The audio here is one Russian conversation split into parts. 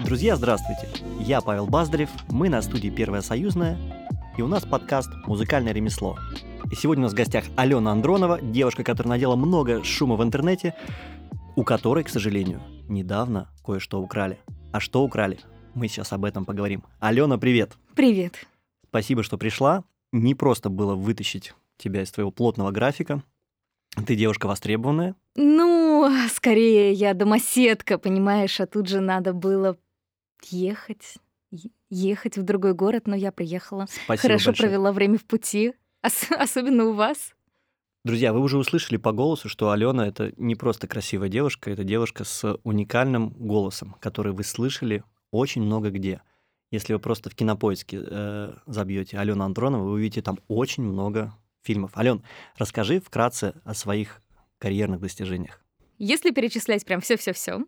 Друзья, здравствуйте! Я Павел Баздарев, мы на студии «Первая союзная», и у нас подкаст «Музыкальное ремесло». И сегодня у нас в гостях Алена Андронова, девушка, которая надела много шума в интернете, у которой, к сожалению, недавно кое-что украли. А что украли? Мы сейчас об этом поговорим. Алена, привет! Привет! Спасибо, что пришла. Не просто было вытащить тебя из твоего плотного графика. Ты девушка востребованная. Ну, скорее я домоседка, понимаешь, а тут же надо было ехать, ехать в другой город, но я приехала. Спасибо Хорошо большое. провела время в пути, ос- особенно у вас. Друзья, вы уже услышали по голосу, что Алена это не просто красивая девушка, это девушка с уникальным голосом, который вы слышали очень много где. Если вы просто в кинопоиске э, забьете Алена Андронова, вы увидите там очень много фильмов. Ален, расскажи вкратце о своих карьерных достижениях. Если перечислять прям все-все-все,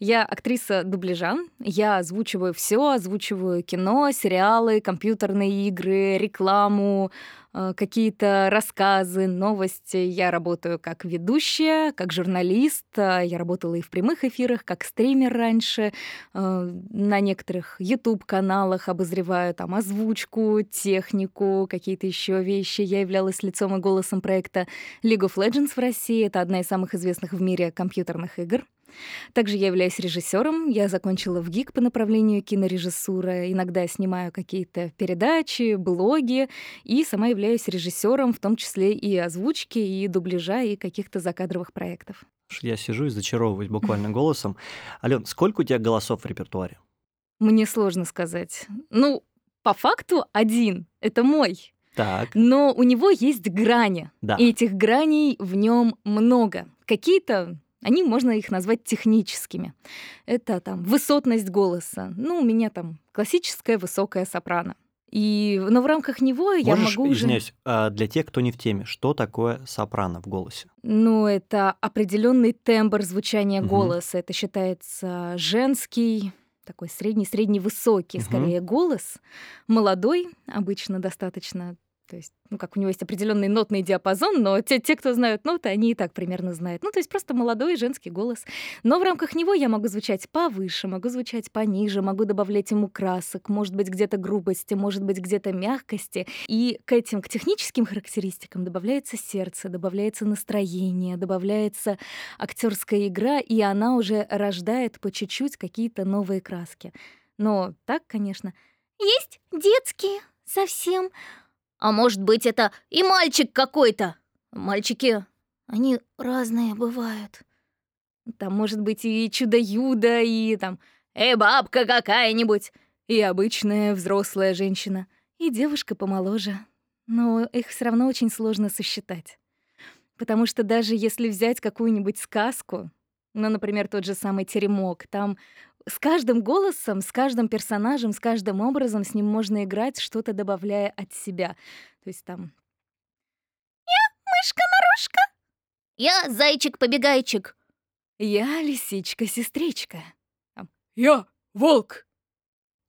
я актриса дубляжа, я озвучиваю все, озвучиваю кино, сериалы, компьютерные игры, рекламу, э, какие-то рассказы, новости. Я работаю как ведущая, как журналист. э, Я работала и в прямых эфирах, как стример раньше. э, На некоторых YouTube-каналах обозреваю там озвучку, технику, какие-то еще вещи. Я являлась лицом и голосом проекта League of Legends в России. Это одна из самых известных в мире компьютерных игр. Также я являюсь режиссером. Я закончила в ГИК по направлению кинорежиссура. Иногда я снимаю какие-то передачи, блоги. И сама являюсь режиссером, в том числе и озвучки, и дубляжа, и каких-то закадровых проектов. Я сижу и зачаровываюсь буквально голосом. Ален, сколько у тебя голосов в репертуаре? Мне сложно сказать. Ну, по факту один. Это мой. Так, Но у него есть грани. да. И этих граней в нем много. Какие-то они, можно их назвать техническими. Это там высотность голоса. Ну, у меня там классическая высокая сопрано. И, но в рамках него я Можешь, могу уже... извиняюсь, а, для тех, кто не в теме, что такое сопрано в голосе? Ну, это определенный тембр звучания Мгм. голоса. Это считается женский, такой средний-средний высокий, Мгм. скорее, голос. Молодой, обычно достаточно. То есть, ну, как у него есть определенный нотный диапазон, но те, те, кто знают ноты, они и так примерно знают. Ну, то есть просто молодой женский голос. Но в рамках него я могу звучать повыше, могу звучать пониже, могу добавлять ему красок, может быть, где-то грубости, может быть, где-то мягкости. И к этим, к техническим характеристикам добавляется сердце, добавляется настроение, добавляется актерская игра, и она уже рождает по чуть-чуть какие-то новые краски. Но так, конечно. Есть детские, совсем. А может быть, это и мальчик какой-то. Мальчики, они разные бывают. Там может быть и чудо-юдо, и там «Эй, бабка какая-нибудь!» И обычная взрослая женщина, и девушка помоложе. Но их все равно очень сложно сосчитать. Потому что даже если взять какую-нибудь сказку, ну, например, тот же самый «Теремок», там с каждым голосом, с каждым персонажем, с каждым образом с ним можно играть, что-то добавляя от себя. То есть там «Я мышка-нарушка», «Я зайчик-побегайчик», «Я лисичка-сестричка», «Я волк»,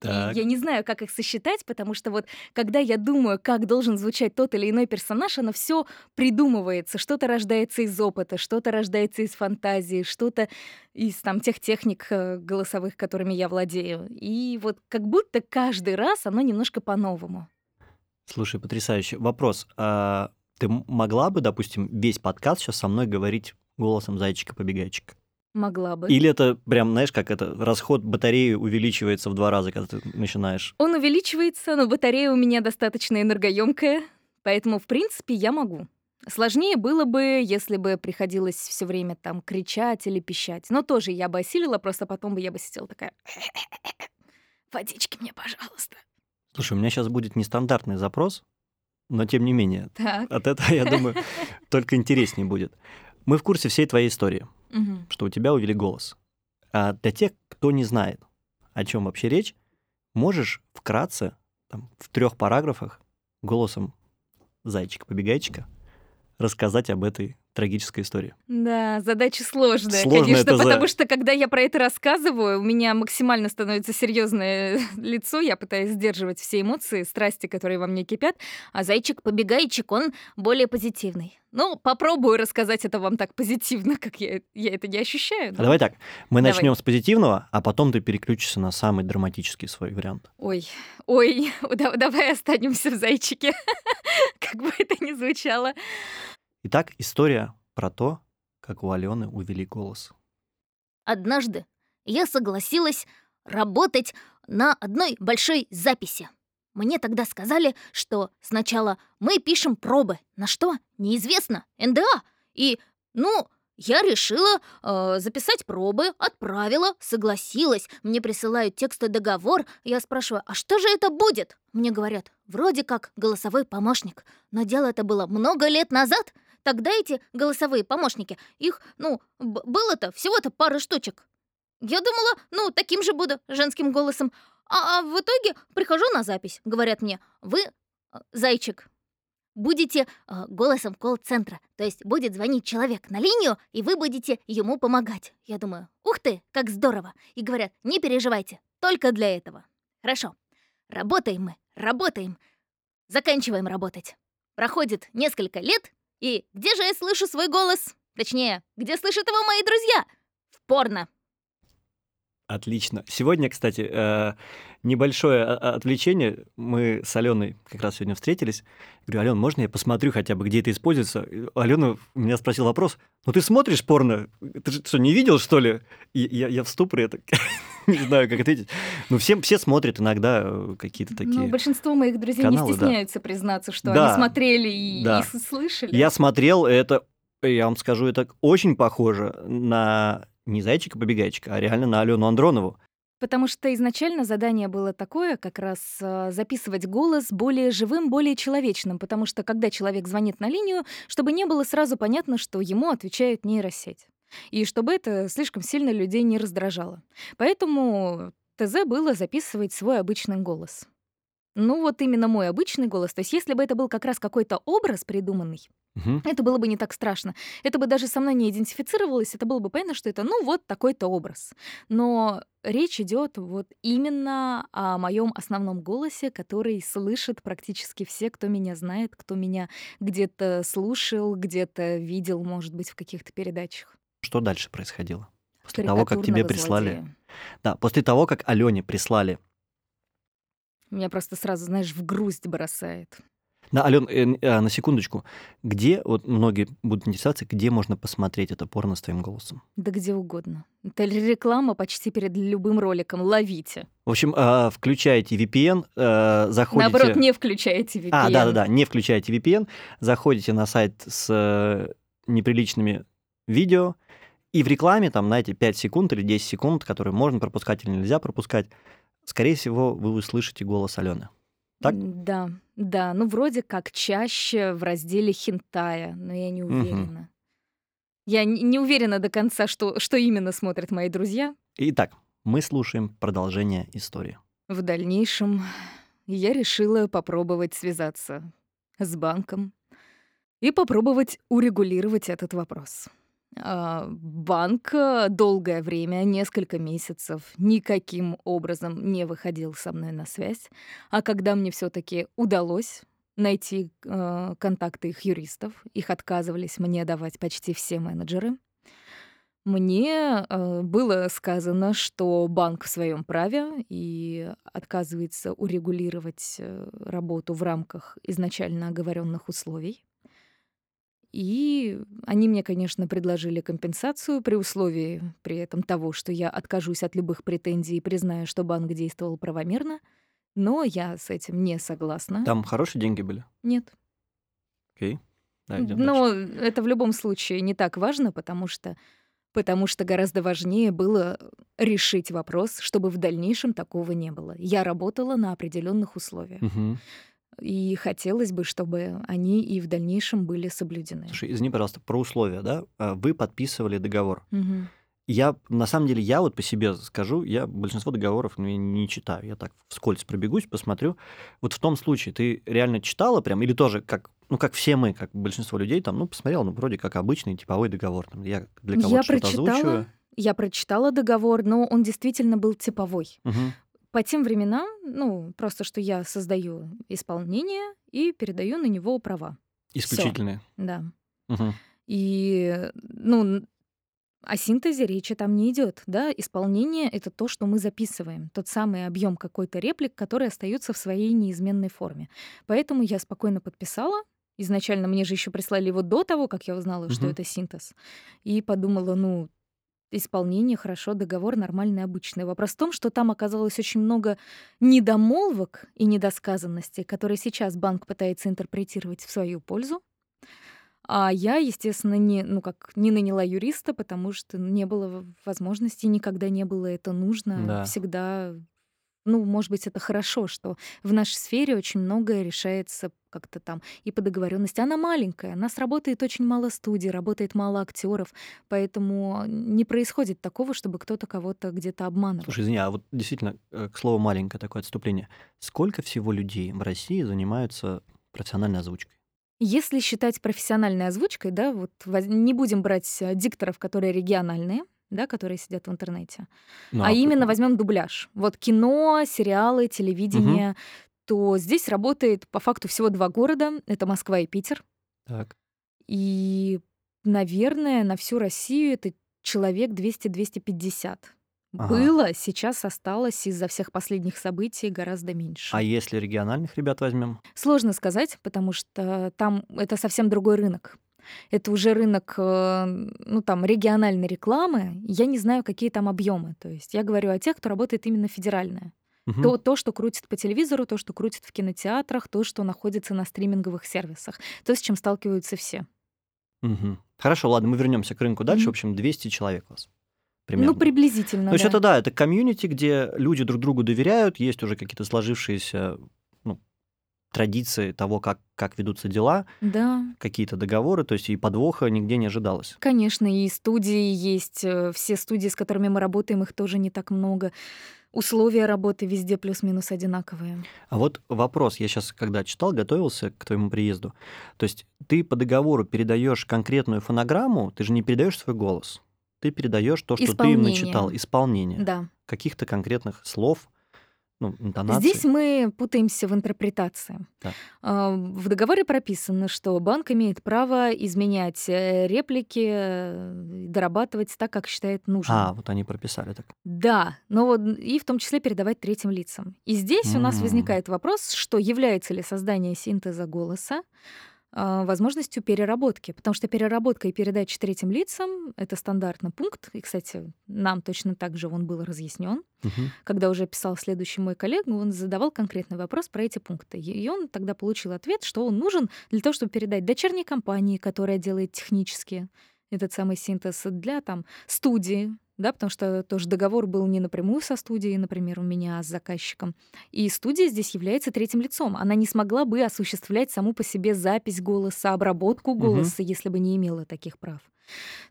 и Так. Я не знаю, как их сосчитать, потому что вот когда я думаю, как должен звучать тот или иной персонаж, оно все придумывается. Что-то рождается из опыта, что-то рождается из фантазии, что-то из там тех техник э, голосовых, которыми я владею. И вот как будто каждый раз оно немножко по-новому. Слушай, потрясающе. Вопрос. а ты могла бы, допустим, весь подкаст сейчас со мной говорить голосом зайчика-побегайчика? Могла бы. Или это прям, знаешь, как это, расход батареи увеличивается в два раза, когда ты начинаешь? Он увеличивается, но батарея у меня достаточно энергоемкая, поэтому, в принципе, я могу. Сложнее было бы, если бы приходилось все время там кричать или пищать. Но тоже я бы осилила, просто потом бы я бы сидела такая... Водички мне, пожалуйста. Слушай, у меня сейчас будет нестандартный запрос, но тем не менее, Так. от этого, я думаю, только интереснее будет. Мы в курсе всей твоей истории, Мгм. что у тебя увели голос. А для тех, кто не знает, о чем вообще речь, можешь вкратце, там, в трех параграфах, голосом зайчика-побегайчика рассказать об этой трагическая история. Да, задача сложная, Сложная конечно, это за- потому что когда я про это рассказываю, у меня максимально становится серьезное лицо, я пытаюсь сдерживать все эмоции, страсти, которые во мне кипят, а зайчик-побегайчик, он более позитивный. Ну, попробую рассказать это вам так позитивно, как я, я это не ощущаю. А но- давай так, мы Давай. начнем с позитивного, а потом ты переключишься на самый драматический свой вариант. Ой, ой, да- давай останемся в зайчике, как бы это ни звучало. Итак, история про то, как у Алены увели голос. Однажды я согласилась работать на одной большой записи. Мне тогда сказали, что сначала мы пишем пробы. На что? Неизвестно. НДА. И, ну, я решила э, записать пробы, отправила, согласилась. Мне присылают текстовый договор. Я спрашиваю, а что же это будет? Мне говорят, вроде как голосовой помощник. Но дело это было много лет назад. Тогда эти голосовые помощники, их, ну, было-то всего-то пара штучек. Я думала, ну, таким же буду, женским голосом. А, а в итоге прихожу на запись. Говорят мне, вы, э, зайчик, будете э, голосом колл-центра. То есть будет звонить человек на линию, и вы будете ему помогать. Я думаю, ух ты, как здорово. И говорят, не переживайте, только для этого. Хорошо, работаем мы, работаем. Заканчиваем работать. Проходит несколько лет, и где же я слышу свой голос? Точнее, где слышат его мои друзья? В порно. Отлично. Сегодня, кстати, э, небольшое а- а- отвлечение. Мы с Аленой как раз сегодня встретились. Говорю, Ален, можно я посмотрю хотя бы, где это используется? Алена меня спросил вопрос, ну ты смотришь порно? Ты что, не видел, что ли? И я, я в ступоре, это, не знаю, как ответить. Ну, все, все смотрят иногда э, какие-то такие... Ну, большинство моих друзей каналы, не да. стесняются признаться, что Да, они смотрели и, да. и слышали. Я смотрел, это, я вам скажу, это очень похоже на не зайчика-побегайчика, а реально на Алену Андронову. Потому что изначально задание было такое, как раз э, записывать голос более живым, более человечным, потому что когда человек звонит на линию, чтобы не было сразу понятно, что ему отвечает нейросеть. И чтобы это слишком сильно людей не раздражало. Поэтому ТЗ было записывать свой обычный голос. Ну вот именно мой обычный голос. То есть если бы это был как раз какой-то образ придуманный, Мгм. это было бы не так страшно. Это бы даже со мной не идентифицировалось, это было бы понятно, что это, ну, вот такой-то образ. Но речь идет вот именно о моем основном голосе, который слышит практически все, кто меня знает, кто меня где-то слушал, где-то видел, может быть, в каких-то передачах. Что дальше происходило? После того, как тебе прислали... злодея. Да, после того, как Алене прислали... Меня просто сразу, знаешь, в грусть бросает. На, Ален, э, а, на секундочку. Где, вот многие будут интересоваться, где можно посмотреть это порно с твоим голосом? Да где угодно. Это реклама почти перед любым роликом. Ловите. В общем, а, включаете VPN, а, заходите... Наоборот, не включайте VPN. А, да-да-да, не включаете VPN, заходите на сайт с э, неприличными видео, и в рекламе, там, знаете, 5 секунд или 10 секунд, которые можно пропускать или нельзя пропускать, скорее всего, вы услышите голос Алены. Так? Да, да. Ну, вроде как чаще в разделе хентая, но я не уверена. Я не не уверена до конца, что, что именно смотрят мои друзья. Итак, мы слушаем продолжение истории. В дальнейшем я решила попробовать связаться с банком и попробовать урегулировать этот вопрос. А, Банк э, долгое время, несколько месяцев, никаким образом не выходил со мной на связь. А когда мне все таки удалось найти э, контакты их юристов, их отказывались мне давать почти все менеджеры, мне э, было сказано, что банк в своем праве и отказывается урегулировать работу в рамках изначально оговоренных условий. И они мне, конечно, предложили компенсацию при условии при этом того, что я откажусь от любых претензий и признаю, что банк действовал правомерно. Но я с этим не согласна. Там хорошие деньги были? Нет. Окей. Да, идем Но дальше. это в любом случае не так важно, потому что, потому что гораздо важнее было решить вопрос, чтобы в дальнейшем такого не было. Я работала на определенных условиях, Мгм. И хотелось бы, чтобы они и в дальнейшем были соблюдены. Слушай, извини, пожалуйста, про условия, да? А, Вы подписывали договор. Мгм. Я, на самом деле, я вот по себе скажу, я большинство договоров я не читаю. Я так вскользь пробегусь, посмотрю. Вот в том случае ты реально читала прям или тоже как ну, как все мы, как большинство людей, там, ну, посмотрел, ну, вроде как обычный типовой договор. Там, я для кого-то Я что-то прочитала, озвучиваю. я прочитала договор, но он действительно был типовой. Мгм. По тем временам, ну, просто что я создаю исполнение и передаю на него права. Исключительные. Да. Мгм. И, ну, о синтезе речи там не идет, да. Исполнение — это то, что мы записываем, тот самый объем какой-то реплик, который остается в своей неизменной форме. Поэтому я спокойно подписала. Изначально мне же еще прислали его до того, как я узнала, что Мгм. это синтез. И подумала, ну, исполнение хорошо, договор нормальный, обычный. Вопрос в том, что там оказалось очень много недомолвок и недосказанностей, которые сейчас банк пытается интерпретировать в свою пользу. А я, естественно, не, ну как, не наняла юриста, потому что не было возможности, никогда не было это нужно. Да. Всегда, ну, может быть, это хорошо, что в нашей сфере очень многое решается как-то там и по договоренности. Она маленькая, у нас работает очень мало студий, работает мало актеров, поэтому не происходит такого, чтобы кто-то кого-то где-то обманывал. Слушай, извини, а вот действительно, э, к слову, маленькое такое отступление. Сколько всего людей в России занимаются профессиональной озвучкой? Если считать профессиональной озвучкой, да, вот не будем брать э, дикторов, которые региональные, да, которые сидят в интернете, Ну, а п- именно возьмем дубляж. Вот кино, сериалы, телевидение, то здесь работает по факту всего два города. Это Москва и Питер. Так. И, наверное, на всю Россию это человек 200-250. Ага. Было, сейчас осталось из-за всех последних событий гораздо меньше. А если региональных ребят возьмем? Сложно сказать, потому что там это совсем другой рынок. Это уже рынок, э, ну там, региональной рекламы. Я не знаю, какие там объемы. То есть я говорю о тех, кто работает именно федеральное. Мгм. То, то, что крутит по телевизору, то, что крутит в кинотеатрах, то, что находится на стриминговых сервисах. То, с чем сталкиваются все. Мгм. Хорошо, ладно, мы вернемся к рынку дальше. Мгм. В общем, 200 человек у вас. Примерно. Ну, приблизительно, То есть да. это да, это комьюнити, где люди друг другу доверяют, есть уже какие-то сложившиеся ну, традиции того, как, как ведутся дела, Да, какие-то договоры, то есть и подвоха нигде не ожидалось. конечно, и студии есть. э, Все студии, с которыми мы работаем, их тоже не так много. Условия работы везде плюс-минус одинаковые. А вот вопрос, я сейчас, когда читал, готовился к твоему приезду, то есть ты по договору передаешь конкретную фонограмму, ты же не передаешь свой голос, ты передаешь то, что ты им Исполнение. начитал, исполнение Да. каких-то конкретных слов, ну, интонаций. Здесь мы путаемся в интерпретации. Так. А, В договоре прописано, что банк имеет право изменять э, реплики, э, дорабатывать так, как считает нужным. А, вот они прописали так. Да, но вот и в том числе передавать третьим лицам. И здесь у нас возникает вопрос, что является ли создание синтеза голоса возможностью переработки, потому что переработка и передача третьим лицам — это стандартный пункт, и, кстати, нам точно так же он был разъяснен. Мгм. Когда уже писал следующий мой коллега, он задавал конкретный вопрос про эти пункты. И он тогда получил ответ, что он нужен для того, чтобы передать дочерней компании, которая делает технически этот самый синтез, для там студии, да, потому что тоже договор был не напрямую со студией, например, у меня, а с заказчиком. И студия здесь является третьим лицом. Она не смогла бы осуществлять саму по себе запись голоса, обработку голоса, если бы не имела таких прав.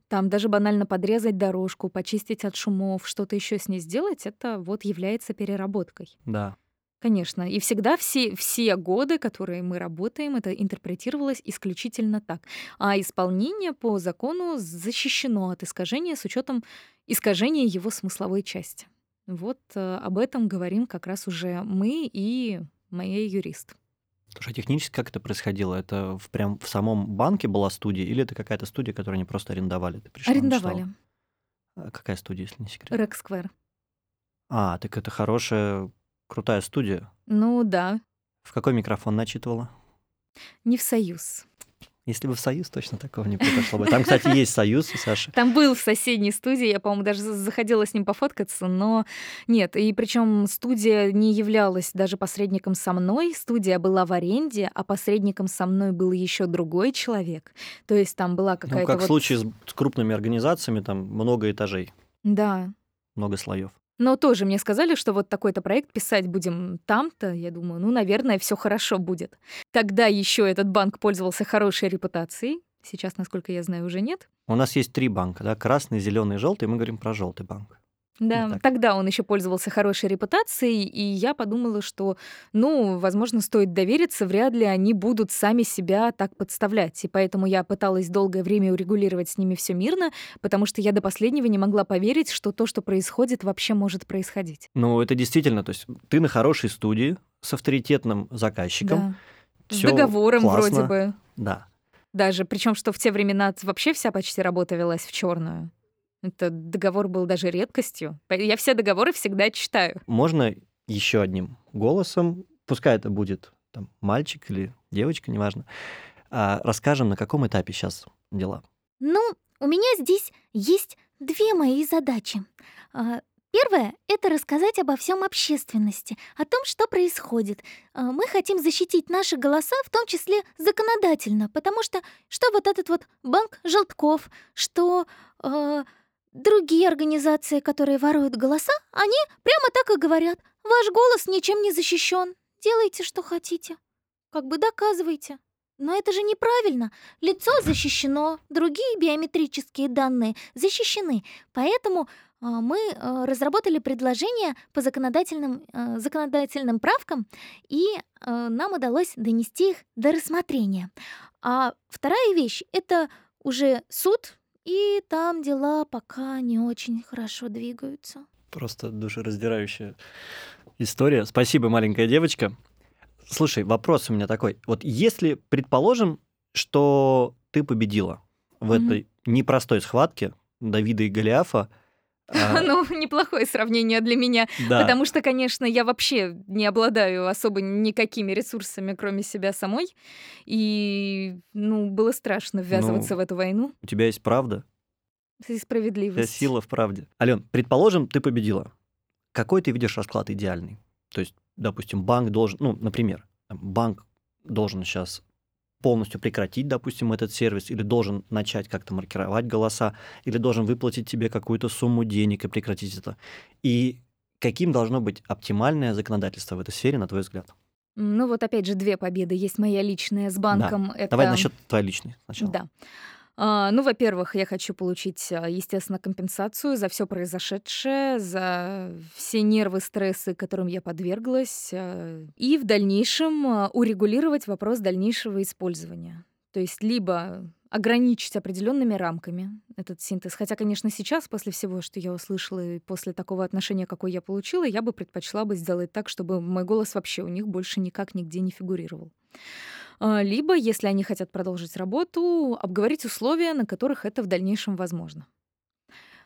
Там даже банально подрезать дорожку, почистить от шумов, что-то еще с ней сделать, это вот является переработкой. Да. Конечно. И всегда все, все годы, которые мы работаем, это интерпретировалось исключительно так. А исполнение по закону защищено от искажения с учетом искажения его смысловой части. Вот э, об этом говорим как раз уже мы и мои юрист. Слушай, а технически как это происходило? Это в, прям в самом банке была студия или это какая-то студия, которую они просто арендовали? Ты пришла, Арендовали. начитала? А Какая студия, если не секрет? Рек Сквер. А, так это хорошая, крутая студия. Ну да, В какой микрофон начитывала? не в союз. Если бы в Союз, точно такого не произошло бы. Там, кстати, есть Союз у Саши. Там был в соседней студии, я, по-моему, даже за- заходила с ним пофоткаться, но нет. И причем студия не являлась даже посредником со мной. Студия была в аренде, а посредником со мной был еще другой человек. То есть там была Ну, какая-то как в вот... случае с с крупными организациями, там много этажей, Да. много слоев. Но тоже мне сказали, что вот такой-то проект писать будем там-то. Я думаю, ну, наверное, все хорошо будет. Тогда еще этот банк пользовался хорошей репутацией. Сейчас, насколько я знаю, уже нет. У нас есть три банка, да, красный, зеленый, желтый. Мы говорим про желтый банк. Да, так. тогда он еще пользовался хорошей репутацией, и я подумала, что, ну, возможно, стоит довериться, вряд ли они будут сами себя так подставлять. И поэтому я пыталась долгое время урегулировать с ними все мирно, потому что я до последнего не могла поверить, что то, что происходит, вообще может происходить. Ну, это действительно, то есть ты на хорошей студии с авторитетным заказчиком. Да. С договором классно. вроде бы. Да. Даже, причем, что в те времена вообще вся почти работа велась в черную. Это договор был даже редкостью. Я все договоры всегда читаю. Можно еще одним голосом, пускай это будет там, мальчик или девочка, неважно, а, расскажем, на каком этапе сейчас дела. Ну, у меня здесь есть две мои задачи. А, Первая — это рассказать обо всем общественности, о том, что происходит. А, Мы хотим защитить наши голоса, в том числе законодательно, потому что что вот этот вот банк желтков, что э, другие организации, которые воруют голоса, они прямо так и говорят. Ваш голос ничем не защищен. Делайте, что хотите. Как бы доказывайте. Но это же неправильно. Лицо защищено, другие биометрические данные защищены. Поэтому а, мы а, разработали предложение по законодательным, а, законодательным правкам, и нам удалось донести их до рассмотрения. А вторая вещь — это уже суд, и там дела пока не очень хорошо двигаются. Просто душераздирающая история. Спасибо, маленькая девочка. Слушай, вопрос у меня такой. Вот если, предположим, что ты победила в Мгм. этой непростой схватке Давида и Голиафа, а, Ну, неплохое сравнение для меня. да, Потому что, конечно, я вообще не обладаю особо никакими ресурсами, кроме себя самой. И, ну, было страшно ввязываться Ну, в эту войну. у тебя есть правда, И справедливость. сила в правде. Ален, предположим, ты победила. Какой ты видишь расклад идеальный? То есть, допустим, банк должен, ну, например, банк должен сейчас полностью прекратить, допустим, этот сервис, или должен начать как-то маркировать голоса, или должен выплатить тебе какую-то сумму денег и прекратить это. И каким должно быть оптимальное законодательство в этой сфере, на твой взгляд? Ну, вот опять же, две победы. Есть моя личная с банком. Это... Давай насчет твоей личной сначала. Да. А, ну, во-первых, я хочу получить, а, естественно, компенсацию за все произошедшее, за все нервы, стрессы, которым я подверглась, а, и в дальнейшем урегулировать вопрос дальнейшего использования. То есть либо ограничить определенными рамками этот синтез. Хотя, конечно, сейчас, после всего, что я услышала, и после такого отношения, какое я получила, я бы предпочла бы сделать так, чтобы мой голос вообще у них больше никак нигде не фигурировал. А, Либо, если они хотят продолжить работу, обговорить условия, на которых это в дальнейшем возможно.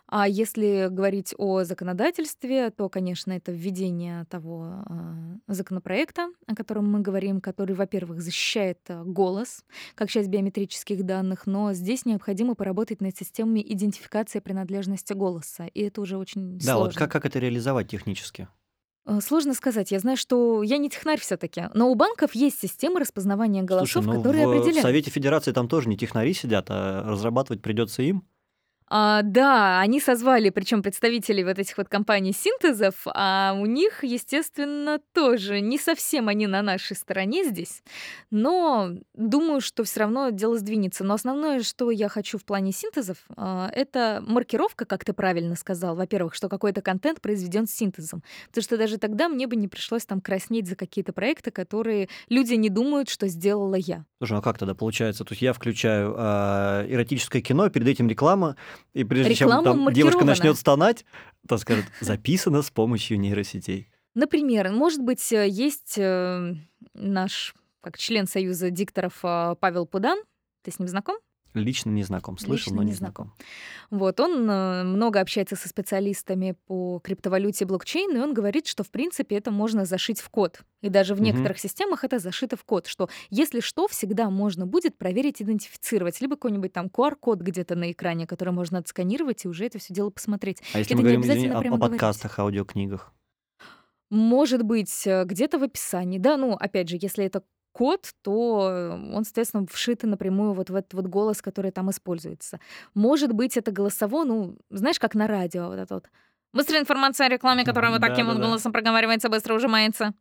А если говорить о законодательстве, то, конечно, это введение того а, законопроекта, о котором мы говорим, который, во-первых, защищает а, голос как часть биометрических данных, но здесь необходимо поработать над системами идентификации принадлежности голоса, и это уже очень Да, сложно. вот как, как это реализовать технически? Э, Сложно сказать. Я знаю, что я не технарь все-таки, но у банков есть системы распознавания голосов, Слушай, ну которые в определяют. Совете Федерации там тоже не технари сидят, а разрабатывать придется им. А, да, они созвали, причем представителей вот этих вот компаний синтезов, а у них, естественно, тоже не совсем они на нашей стороне здесь, но думаю, что все равно дело сдвинется. Но основное, что я хочу в плане синтезов, а, это маркировка, как ты правильно сказал. Во-первых, что какой-то контент произведен с синтезом, потому что даже тогда мне бы не пришлось там краснеть за какие-то проекты, которые люди не думают, что сделала я. Слушай, ну как тогда получается? То есть я включаю а, эротическое кино, перед этим реклама, и прежде Реклама чем там девушка начнет стонать, то скажет, записано с помощью нейросетей. Например, может быть, э, есть э, наш как член Союза дикторов э, Павел Пудан. Ты с ним знаком? Лично не знаком, слышал, Лично но не не знаком. Вот, он э, много общается со специалистами по криптовалюте и блокчейну, и он говорит, что, в принципе, это можно зашить в код. И даже в Мгм. некоторых системах это зашито в код, что, если что, всегда можно будет проверить, идентифицировать, либо какой-нибудь там QR-код где-то на экране, который можно отсканировать и уже это все дело посмотреть. А если Это мы говорим извини, о, о говорить. подкастах, аудиокнигах? Может быть, э, где-то в описании. Да, ну, опять же, если это код, то э, он, соответственно, вшит напрямую вот в этот вот голос, который там используется. Может быть, это голосово, ну, знаешь, как на радио вот это вот. Быстрая информация о рекламе, которая вот таким вот Да-да-да. голосом проговаривается, быстро ужимается.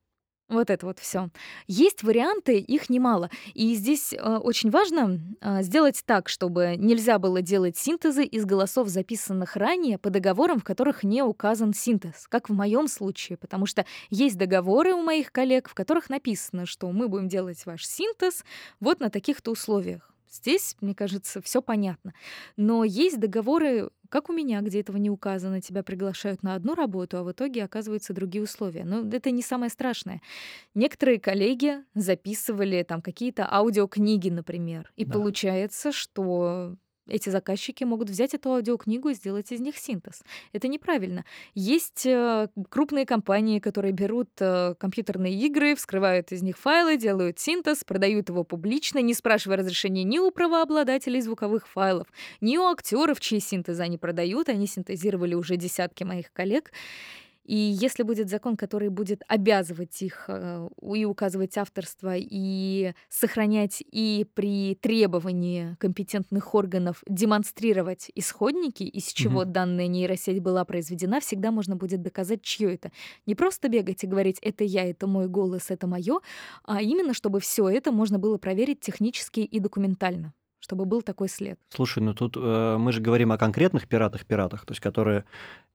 Вот это вот все. Есть варианты, их немало. И здесь э, очень важно э, сделать так, чтобы нельзя было делать синтезы из голосов, записанных ранее по договорам, в которых не указан синтез, как в моем случае, потому что есть договоры у моих коллег, в которых написано, что мы будем делать ваш синтез вот на таких-то условиях. Здесь, мне кажется, все понятно. Но есть договоры, как у меня, где этого не указано, тебя приглашают на одну работу, а в итоге оказываются другие условия. Но это не самое страшное. Некоторые коллеги записывали там какие-то аудиокниги, например, и Да. получается, что эти заказчики могут взять эту аудиокнигу и сделать из них синтез. Это неправильно. Есть э, крупные компании, которые берут э, компьютерные игры, вскрывают из них файлы, делают синтез, продают его публично, не спрашивая разрешения ни у правообладателей звуковых файлов, ни у актеров, чьи синтезы они продают. Они синтезировали уже десятки моих коллег. И если будет закон, который будет обязывать их э, и указывать авторство, и сохранять, и при требовании компетентных органов демонстрировать исходники, из чего Мгм. данная нейросеть была произведена, всегда можно будет доказать, чье это. Не просто бегать и говорить, это я, это мой голос, это мое, а именно, чтобы все это можно было проверить технически и документально, чтобы был такой след. Слушай, ну тут э, мы же говорим о конкретных пиратах-пиратах, то есть которые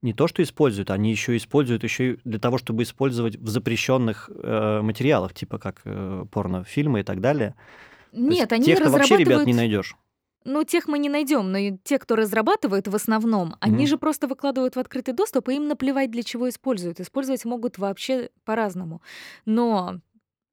не то что используют, они еще используют еще и для того, чтобы использовать в запрещенных э, материалах, типа как э, порнофильмы и так далее. Нет, они тех-то вообще, ребят, разрабатывают не найдешь. Ну, тех мы не найдем, но и те, кто разрабатывает в основном, они Мгм. же просто выкладывают в открытый доступ, и им наплевать, для чего используют. Использовать могут вообще по-разному. Но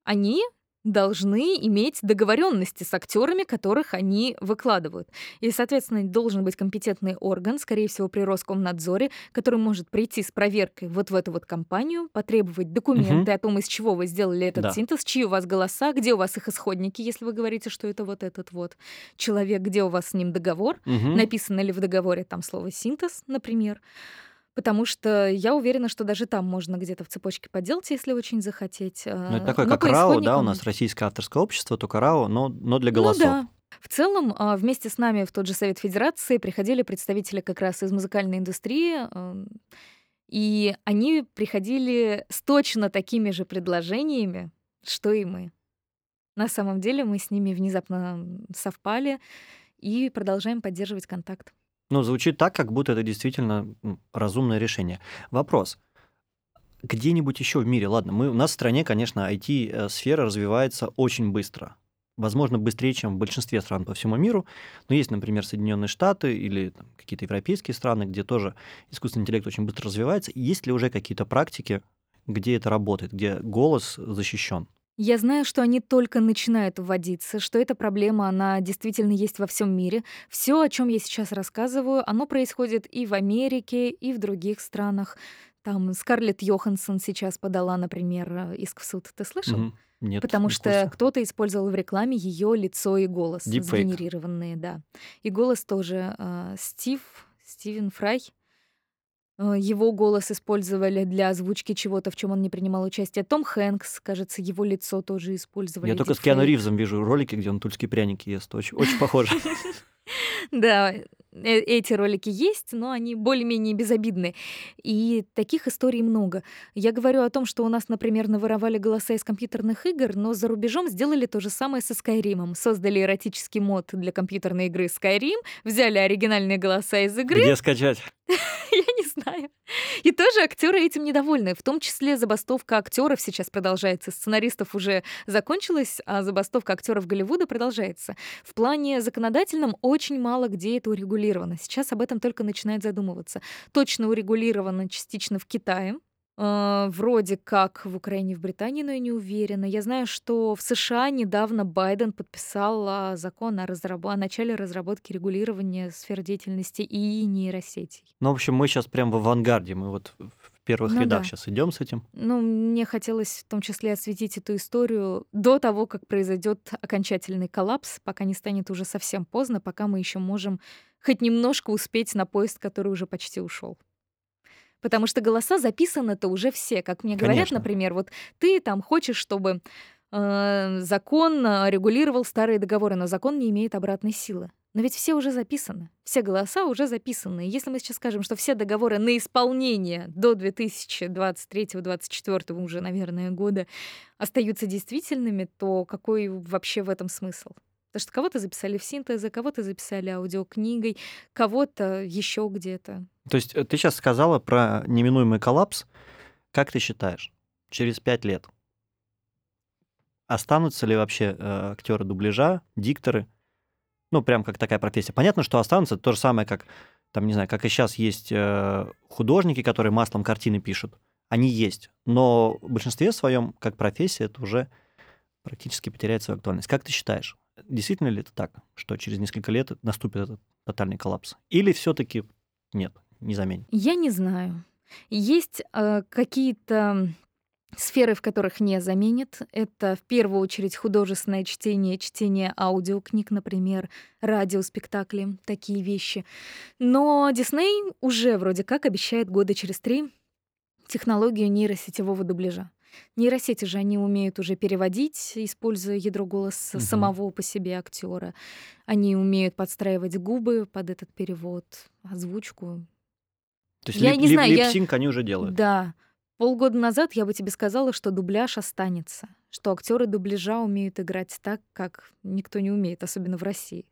они должны иметь договоренности с актерами, которых они выкладывают. И, соответственно, должен быть компетентный орган, скорее всего, при Роскомнадзоре, который может прийти с проверкой вот в эту вот компанию, потребовать документы о том, из чего вы сделали этот Да. синтез, чьи у вас голоса, где у вас их исходники, если вы говорите, что это вот этот вот человек, где у вас с ним договор, Мгм. написано ли в договоре там слово синтез, например. Потому что я уверена, что даже там можно где-то в цепочке подделать, если очень захотеть. Ну, это э, такое, но как РАО, да, у нас российское авторское общество, только РАО, но, но для Ну голосов. да. В целом, а, вместе с нами в тот же Совет Федерации приходили представители как раз из музыкальной индустрии, и они приходили с точно такими же предложениями, что и мы. На самом деле мы с ними внезапно совпали и продолжаем поддерживать контакт. Ну, звучит так, как будто это действительно разумное решение. Вопрос. Где-нибудь еще в мире, ладно, мы, у нас в стране, конечно, IT-сфера развивается очень быстро. Возможно, быстрее, чем в большинстве стран по всему миру. Но есть, например, Соединенные Штаты или там, какие-то европейские страны, где тоже искусственный интеллект очень быстро развивается. Есть ли уже какие-то практики, где это работает, где голос защищен? Я знаю, что они только начинают вводиться, что эта проблема, она действительно есть во всем мире. Все, о чем я сейчас рассказываю, оно происходит и в Америке, и в других странах. Там Скарлетт Йоханссон сейчас подала, например, э, иск в суд. Ты слышал? Мгм. Нет, Потому не что кто-то использовал в рекламе ее лицо и голос, Deepfake. сгенерированные, да. И голос тоже э, Стив, Стивен Фрай. Э, Его голос использовали для озвучки чего-то, в чем он не принимал участие. Том Хэнкс, кажется, его лицо тоже использовали. Я только с. Киану Ривзом вижу ролики, где он тульские пряники ест. Очень, очень похоже. Да, э- эти ролики есть, но они более-менее безобидны. И таких историй много. Я говорю о том, что у нас, например, наворовали голоса из компьютерных игр, но за рубежом сделали то же самое со Skyrim. Создали эротический мод для компьютерной игры Skyrim, взяли оригинальные голоса из игры, Где скачать? знаю. И тоже актеры этим недовольны. В том числе забастовка актеров сейчас продолжается. Сценаристов уже закончилась, а забастовка актеров Голливуда продолжается. В плане законодательном очень мало где это урегулировано. Сейчас об этом только начинают задумываться. Точно урегулировано частично в Китае. Э, Вроде как в Украине, в Британии, но я не уверена. Я знаю, что в США недавно Байден подписал а, закон о, разраб- о начале разработки регулирования сфер деятельности и нейросетей. Ну, в общем, мы сейчас прям в авангарде. Мы вот в первых Ну рядах да. сейчас идем с этим. Ну, мне хотелось в том числе осветить эту историю до того, как произойдет окончательный коллапс, пока не станет уже совсем поздно, пока мы еще можем хоть немножко успеть на поезд, который уже почти ушел. Потому что голоса записаны-то уже все. Как мне говорят, Конечно. например, вот ты там хочешь, чтобы э, закон э, регулировал старые договоры, но закон не имеет обратной силы. Но ведь все уже записаны, все голоса уже записаны. И если мы сейчас скажем, что все договоры на исполнение до 2023-2024 уже, наверное, года остаются действительными, то какой вообще в этом смысл? Потому что кого-то записали в синтезе, кого-то записали аудиокнигой, кого-то еще где-то. То есть э, ты сейчас сказала про неминуемый коллапс. Как ты считаешь, через пять лет останутся ли вообще э, актеры дубляжа, дикторы? Ну, прям как такая профессия. Понятно, что останутся то же самое, как, там, не знаю, как и сейчас есть э, художники, которые маслом картины пишут. Они есть. Но в большинстве своем, как профессия, это уже практически потеряет свою актуальность. Как ты считаешь, действительно ли это так, что через несколько лет наступит этот тотальный коллапс? Или все-таки нет, не заменит? Я не знаю. Есть э, какие-то сферы, в которых не заменит. Это в первую очередь художественное чтение, чтение аудиокниг, например, радиоспектакли, такие вещи. Но Дисней уже вроде как обещает года через три технологию нейросетевого дубляжа. Нейросети же они умеют уже переводить, используя ядро голоса угу. самого по себе актера. Они умеют подстраивать губы под этот перевод, озвучку. То есть я лип, не лип, знаю, липсинг я... они уже делают. Да. Полгода назад я бы тебе сказала, что дубляж останется, что актеры дубляжа умеют играть так, как никто не умеет, особенно в России.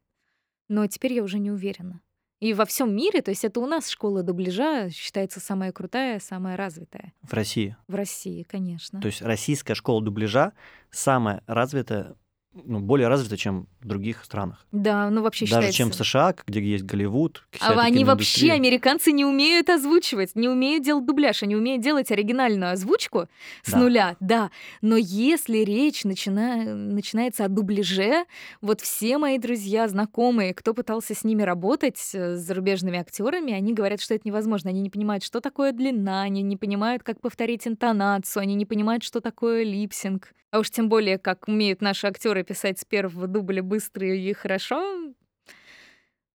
Но теперь я уже не уверена. И во всем мире, то есть это у нас школа дубляжа считается самая крутая, самая развитая. В России? В России, конечно. То есть российская школа дубляжа самая развитая ну, более развита, чем в других странах. Да, ну вообще Даже считается... чем в США, где есть Голливуд. А они вообще, американцы, не умеют озвучивать, не умеют делать дубляж, они умеют делать оригинальную озвучку с да. нуля, да. Но если речь начина... начинается о дубляже, вот все мои друзья, знакомые, кто пытался с ними работать, э, с зарубежными актерами, они говорят, что это невозможно. Они не понимают, что такое длина, они не понимают, как повторить интонацию, они не понимают, что такое липсинг. А уж тем более, как умеют наши актеры писать с первого дубля быстро и хорошо.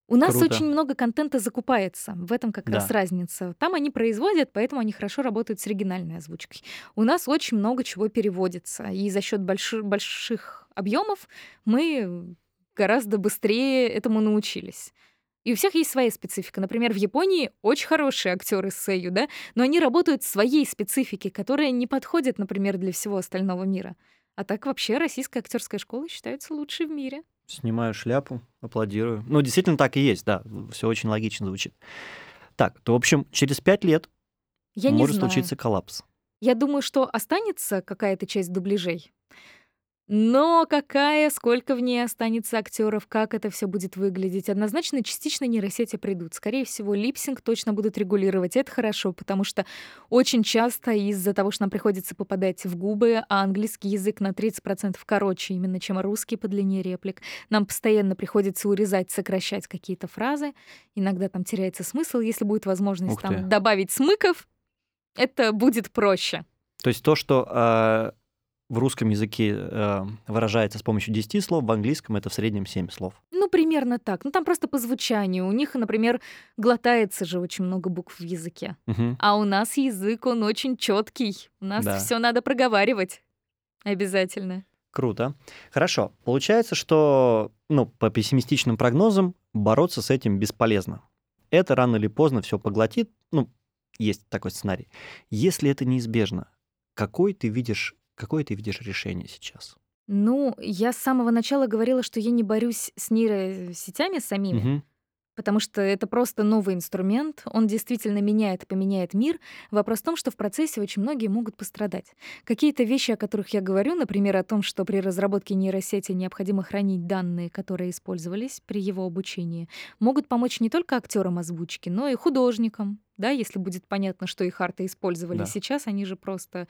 У нас Круто. очень много контента закупается. В этом как да. раз разница. Там они производят, поэтому они хорошо работают с оригинальной озвучкой. У нас очень много чего переводится. И за счет больших, больших объемов мы гораздо быстрее этому научились. И у всех есть своя специфика. Например, в Японии очень хорошие актеры сэю, да, но они работают в своей специфике, которая не подходит, например, для всего остального мира. А так вообще российская актерская школа считается лучшей в мире. Снимаю шляпу, аплодирую. Ну, действительно так и есть, да. Все очень логично звучит. Так, то, в общем, через пять лет Я может случиться коллапс. Я думаю, что останется какая-то часть дубляжей. Но какая, сколько в ней останется актеров, как это все будет выглядеть, однозначно частично нейросети придут. Скорее всего, липсинг точно будут регулировать. Это хорошо, потому что очень часто из-за того, что нам приходится попадать в губы, а английский язык на 30% короче именно, чем русский по длине реплик, нам постоянно приходится урезать, сокращать какие-то фразы. Иногда там теряется смысл. Если будет возможность там добавить смыков, это будет проще. То есть то, что э, в русском языке э, выражается с помощью 10 слов, в английском это в среднем 7 слов. Ну, примерно так. Ну, там просто по звучанию. У них, например, глотается же очень много букв в языке. Угу. А у нас язык, он очень четкий. У нас да. все надо проговаривать. Обязательно. Круто. Хорошо. Получается, что, ну, по пессимистичным прогнозам, бороться с этим бесполезно. Это рано или поздно все поглотит. Ну, есть такой сценарий. Если это неизбежно, какой ты видишь Какое ты видишь решение сейчас? Ну, я с самого начала говорила, что я не борюсь с нейросетями самими, Мгм. потому что это просто новый инструмент, он действительно меняет и поменяет мир. Вопрос в том, что в процессе очень многие могут пострадать. Какие-то вещи, о которых я говорю, например, о том, что при разработке нейросети необходимо хранить данные, которые использовались при его обучении, могут помочь не только актерам озвучки, но и художникам, да, если будет понятно, что их арты использовали. Да. Сейчас они же просто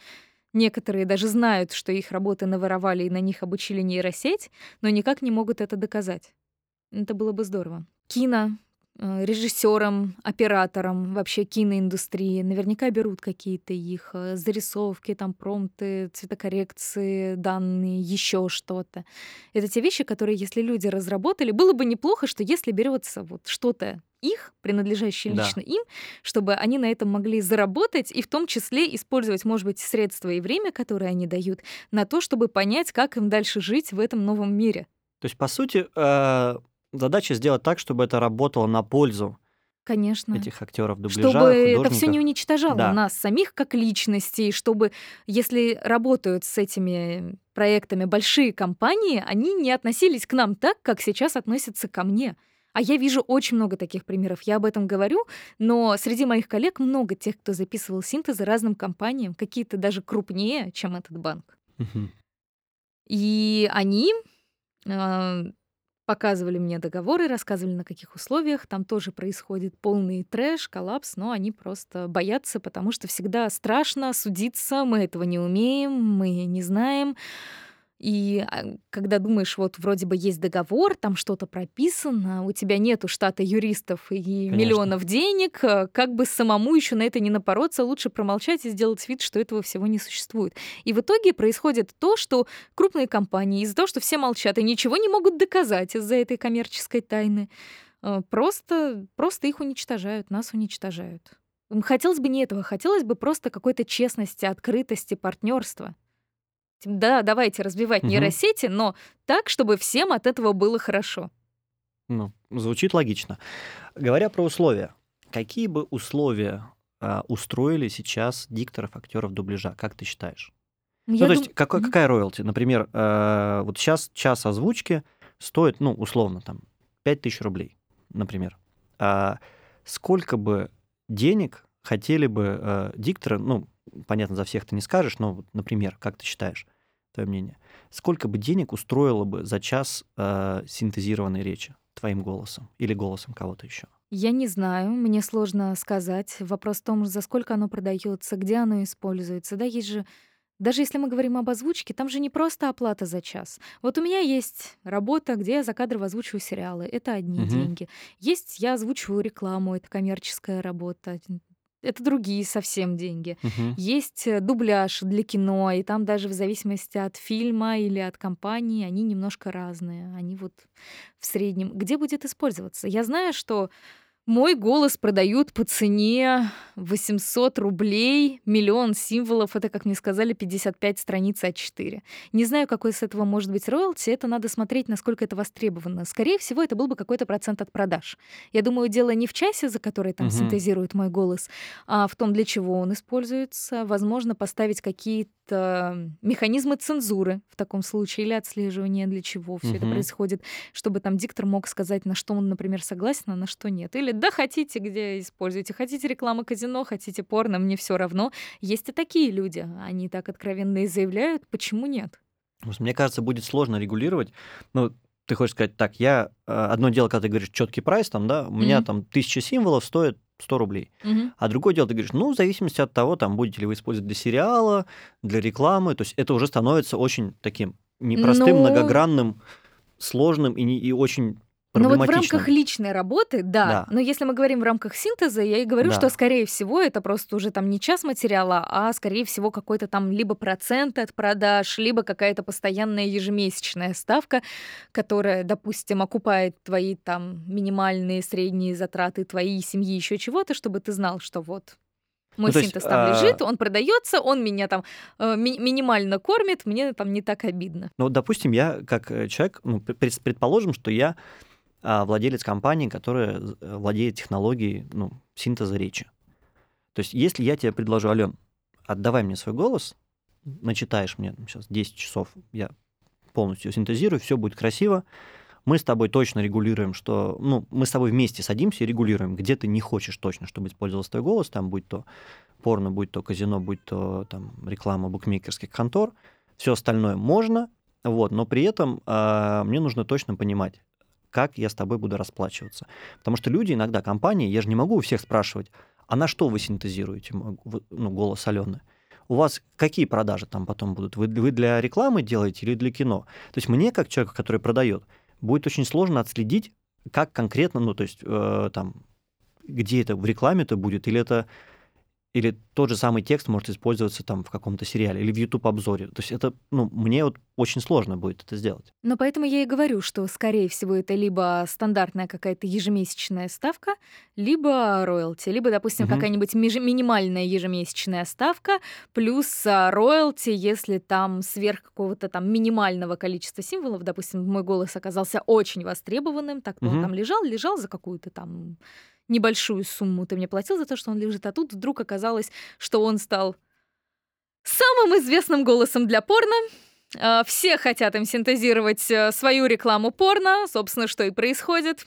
Некоторые даже знают, что их работы наворовали и на них обучили нейросеть, но никак не могут это доказать. Это было бы здорово. Кино, э, режиссерам, операторам, вообще киноиндустрии. Наверняка берут какие-то их э, зарисовки, там промпты, цветокоррекции, данные, еще что-то. Это те вещи, которые, если люди разработали, было бы неплохо, что если берется вот что-то их, принадлежащие да. лично им, чтобы они на этом могли заработать и в том числе использовать, может быть, средства и время, которые они дают, на то, чтобы понять, как им дальше жить в этом новом мире. То есть, по сути, э, задача сделать так, чтобы это работало на пользу Конечно. этих актеров дубляжа, Чтобы это все художников. не уничтожало Да. нас самих как личностей, чтобы, если работают с этими проектами большие компании, они не относились к нам так, как сейчас относятся ко мне. А я вижу очень много таких примеров. Я об этом говорю, но среди моих коллег много тех, кто записывал синтезы разным компаниям, какие-то даже крупнее, чем этот банк. И они а, показывали мне договоры, рассказывали, на каких условиях. Там тоже происходит полный трэш, коллапс, но они просто боятся, потому что всегда страшно судиться, мы этого не умеем, мы не знаем. И а, когда думаешь, вот вроде бы есть договор, там что-то прописано, у тебя нету штата юристов и Конечно. миллионов денег, а, как бы самому еще на это не напороться, лучше промолчать и сделать вид, что этого всего не существует. И в итоге происходит то, что крупные компании из-за того, что все молчат и ничего не могут доказать из-за этой коммерческой тайны, э, просто, просто их уничтожают, нас уничтожают. Хотелось бы не этого, хотелось бы просто какой-то честности, открытости, партнерства. Да, давайте разбивать Мгм. нейросети, но так, чтобы всем от этого было хорошо. Ну, звучит логично. Говоря про условия, какие бы условия а, устроили сейчас дикторов, актеров дубляжа, как ты считаешь? Ну, Ну, я то есть дум- какой- Мгм. какая роялти? Например, э, вот сейчас час озвучки стоит, ну, условно, там, 5000 рублей, например. А сколько бы денег хотели бы э, дикторы, ну, понятно, за всех ты не скажешь, но, вот, например, как ты считаешь, твое мнение, сколько бы денег устроило бы за час э, синтезированной речи твоим голосом или голосом кого-то еще? Я не знаю, мне сложно сказать. Вопрос в том, за сколько оно продается, где оно используется. Да, есть же даже если мы говорим об озвучке, там же не просто оплата за час. Вот у меня есть работа, где я закадрово озвучиваю сериалы. Это одни Мгм. деньги. Есть я озвучиваю рекламу, это коммерческая работа. Это другие совсем деньги. Мгм. Есть э, дубляж для кино, и там даже в зависимости от фильма или от компании они немножко разные. Они вот в среднем. Где будет использоваться? Я знаю, что мой голос продают по цене 800 рублей, миллион символов. Это, как мне сказали, 55 страниц А4. Не знаю, какой с этого может быть роялти. Это надо смотреть, насколько это востребовано. Скорее всего, это был бы какой-то процент от продаж. Я думаю, дело не в часе, за который там Мгм. синтезирует мой голос, а в том, для чего он используется. Возможно, поставить какие-то механизмы цензуры в таком случае или отслеживания, для чего все это Мгм. происходит, чтобы там диктор мог сказать, на что он, например, согласен, а на что нет. Или да, хотите, где используйте. Хотите реклама казино, хотите порно, мне все равно. Есть и такие люди. Они так откровенно и заявляют. Почему нет? Мне кажется, будет сложно регулировать. Ну, ты хочешь сказать, так, я... э, Одно дело, когда ты говоришь четкий прайс, там, да, у меня Мгм. там тысяча символов стоит 100 рублей. Мгм. А другое дело, ты говоришь, ну, в зависимости от того, там, будете ли вы использовать для сериала, для рекламы. То есть это уже становится очень таким непростым, Ну- многогранным, сложным и, не- и очень Ну вот в рамках личной работы, да. Да. Но если мы говорим в рамках синтеза, я и говорю, Да. что, скорее всего, это просто уже там не час материала, а, скорее всего, какой-то там либо процент от продаж, либо какая-то постоянная ежемесячная ставка, которая, допустим, окупает твои там минимальные, средние затраты твоей семьи, еще чего-то, чтобы ты знал, что вот мой Ну, то есть, синтез там а- лежит, он продается, он меня там э, ми- минимально кормит, мне там не так обидно. Ну, допустим, я как э, человек, ну, пр- пред- предположим, что я владелец компании, которая э, владеет технологией ну, синтеза речи. То есть, если я тебе предложу, Ален, отдавай мне свой голос, начитаешь мне сейчас 10 часов, я полностью синтезирую, все будет красиво, мы с тобой точно регулируем, что, ну, мы с тобой вместе садимся и регулируем, где ты не хочешь точно, чтобы использовался твой голос, там будь то порно, будь то казино, будь то там реклама букмекерских контор, все остальное можно, вот, но при этом а, мне нужно точно понимать, как я с тобой буду расплачиваться. Потому что люди иногда, компании, я же не могу у всех спрашивать, а на что вы синтезируете ну, голос Алены? У вас какие продажи там потом будут? Вы для рекламы делаете или для кино? То есть мне, как человеку, который продает, будет очень сложно отследить, как конкретно, ну, то есть э, там, где это, в рекламе это будет, или это или тот же самый текст может использоваться там в каком-то сериале или в YouTube-обзоре. То есть это, ну, мне вот очень сложно будет это сделать. Но поэтому я и говорю, что, скорее всего, это либо стандартная какая-то ежемесячная ставка, либо роялти, либо, допустим, Мгм. какая-нибудь меж- минимальная ежемесячная ставка, плюс а, роялти, если там сверх какого-то там минимального количества символов, допустим, мой голос оказался очень востребованным, так он Мгм. там лежал, лежал за какую-то там небольшую сумму ты мне платил за то, что он лежит, а тут вдруг оказалось, что он стал самым известным голосом для порно. А, Все хотят им синтезировать э, свою рекламу порно, собственно, что и происходит.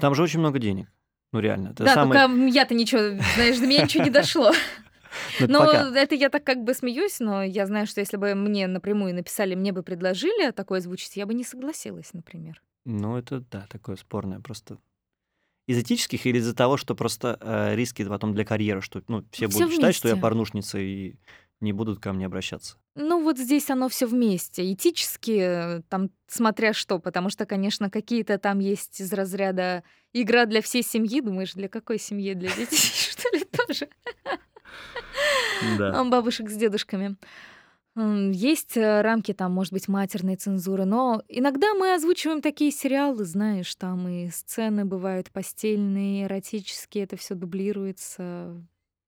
Там же очень много денег. Ну, реально. Это да, самый... только я-то ничего, знаешь, до меня ничего не дошло. ну, Но это я так как бы смеюсь, но я знаю, что если бы мне напрямую написали, мне бы предложили такое озвучить, я бы не согласилась, например. Ну, это, да, такое спорное просто. Из этических или из-за того, что просто э, риски потом для карьеры, что ну, все будут считать, что я вместе. порнушница и не будут ко мне обращаться. Ну вот здесь оно все вместе. Этически, э, там, смотря что, потому что, конечно, какие-то там есть из разряда игра для всей семьи. Думаешь, для какой семьи? Для детей, что ли, тоже? Да. Бабушек с дедушками. М, Есть э, рамки там, может быть, матерной цензуры, но иногда мы озвучиваем такие сериалы, знаешь, там и сцены бывают постельные, эротические, это все дублируется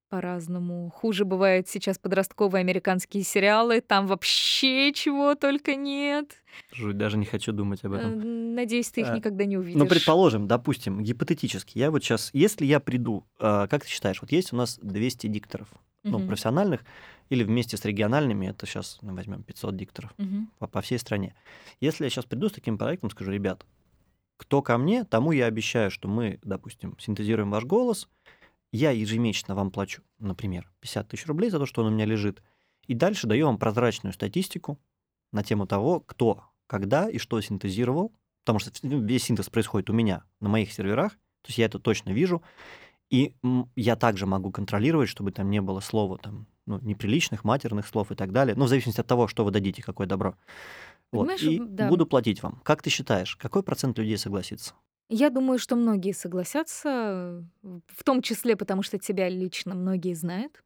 по-разному. Хуже бывают сейчас подростковые американские сериалы, там вообще чего только нет. Жуть, даже не хочу думать об Э, этом. Надеюсь, ты их А, никогда не увидишь. Ну, предположим, допустим, гипотетически, я вот сейчас, если я приду, э, как ты считаешь, вот есть у нас 200 дикторов, ну, Мгм. профессиональных, или вместе с региональными, это сейчас возьмем 500 дикторов Мгм. по, по всей стране. Если я сейчас приду с таким проектом, скажу, ребят, кто ко мне, тому я обещаю, что мы, допустим, синтезируем ваш голос, я ежемесячно вам плачу, например, 50 тысяч рублей за то, что он у меня лежит, и дальше даю вам прозрачную статистику на тему того, кто, когда и что синтезировал, потому что ну, весь синтез происходит у меня на моих серверах, то есть я это точно вижу, и я также могу контролировать, чтобы там не было слова там, ну, неприличных, матерных слов и так далее, ну, в зависимости от того, что вы дадите, какое добро. Вот. Понимаешь, И да. буду платить вам. Как ты считаешь, какой процент людей согласится? Я думаю, что многие согласятся, в том числе потому, что тебя лично многие знают,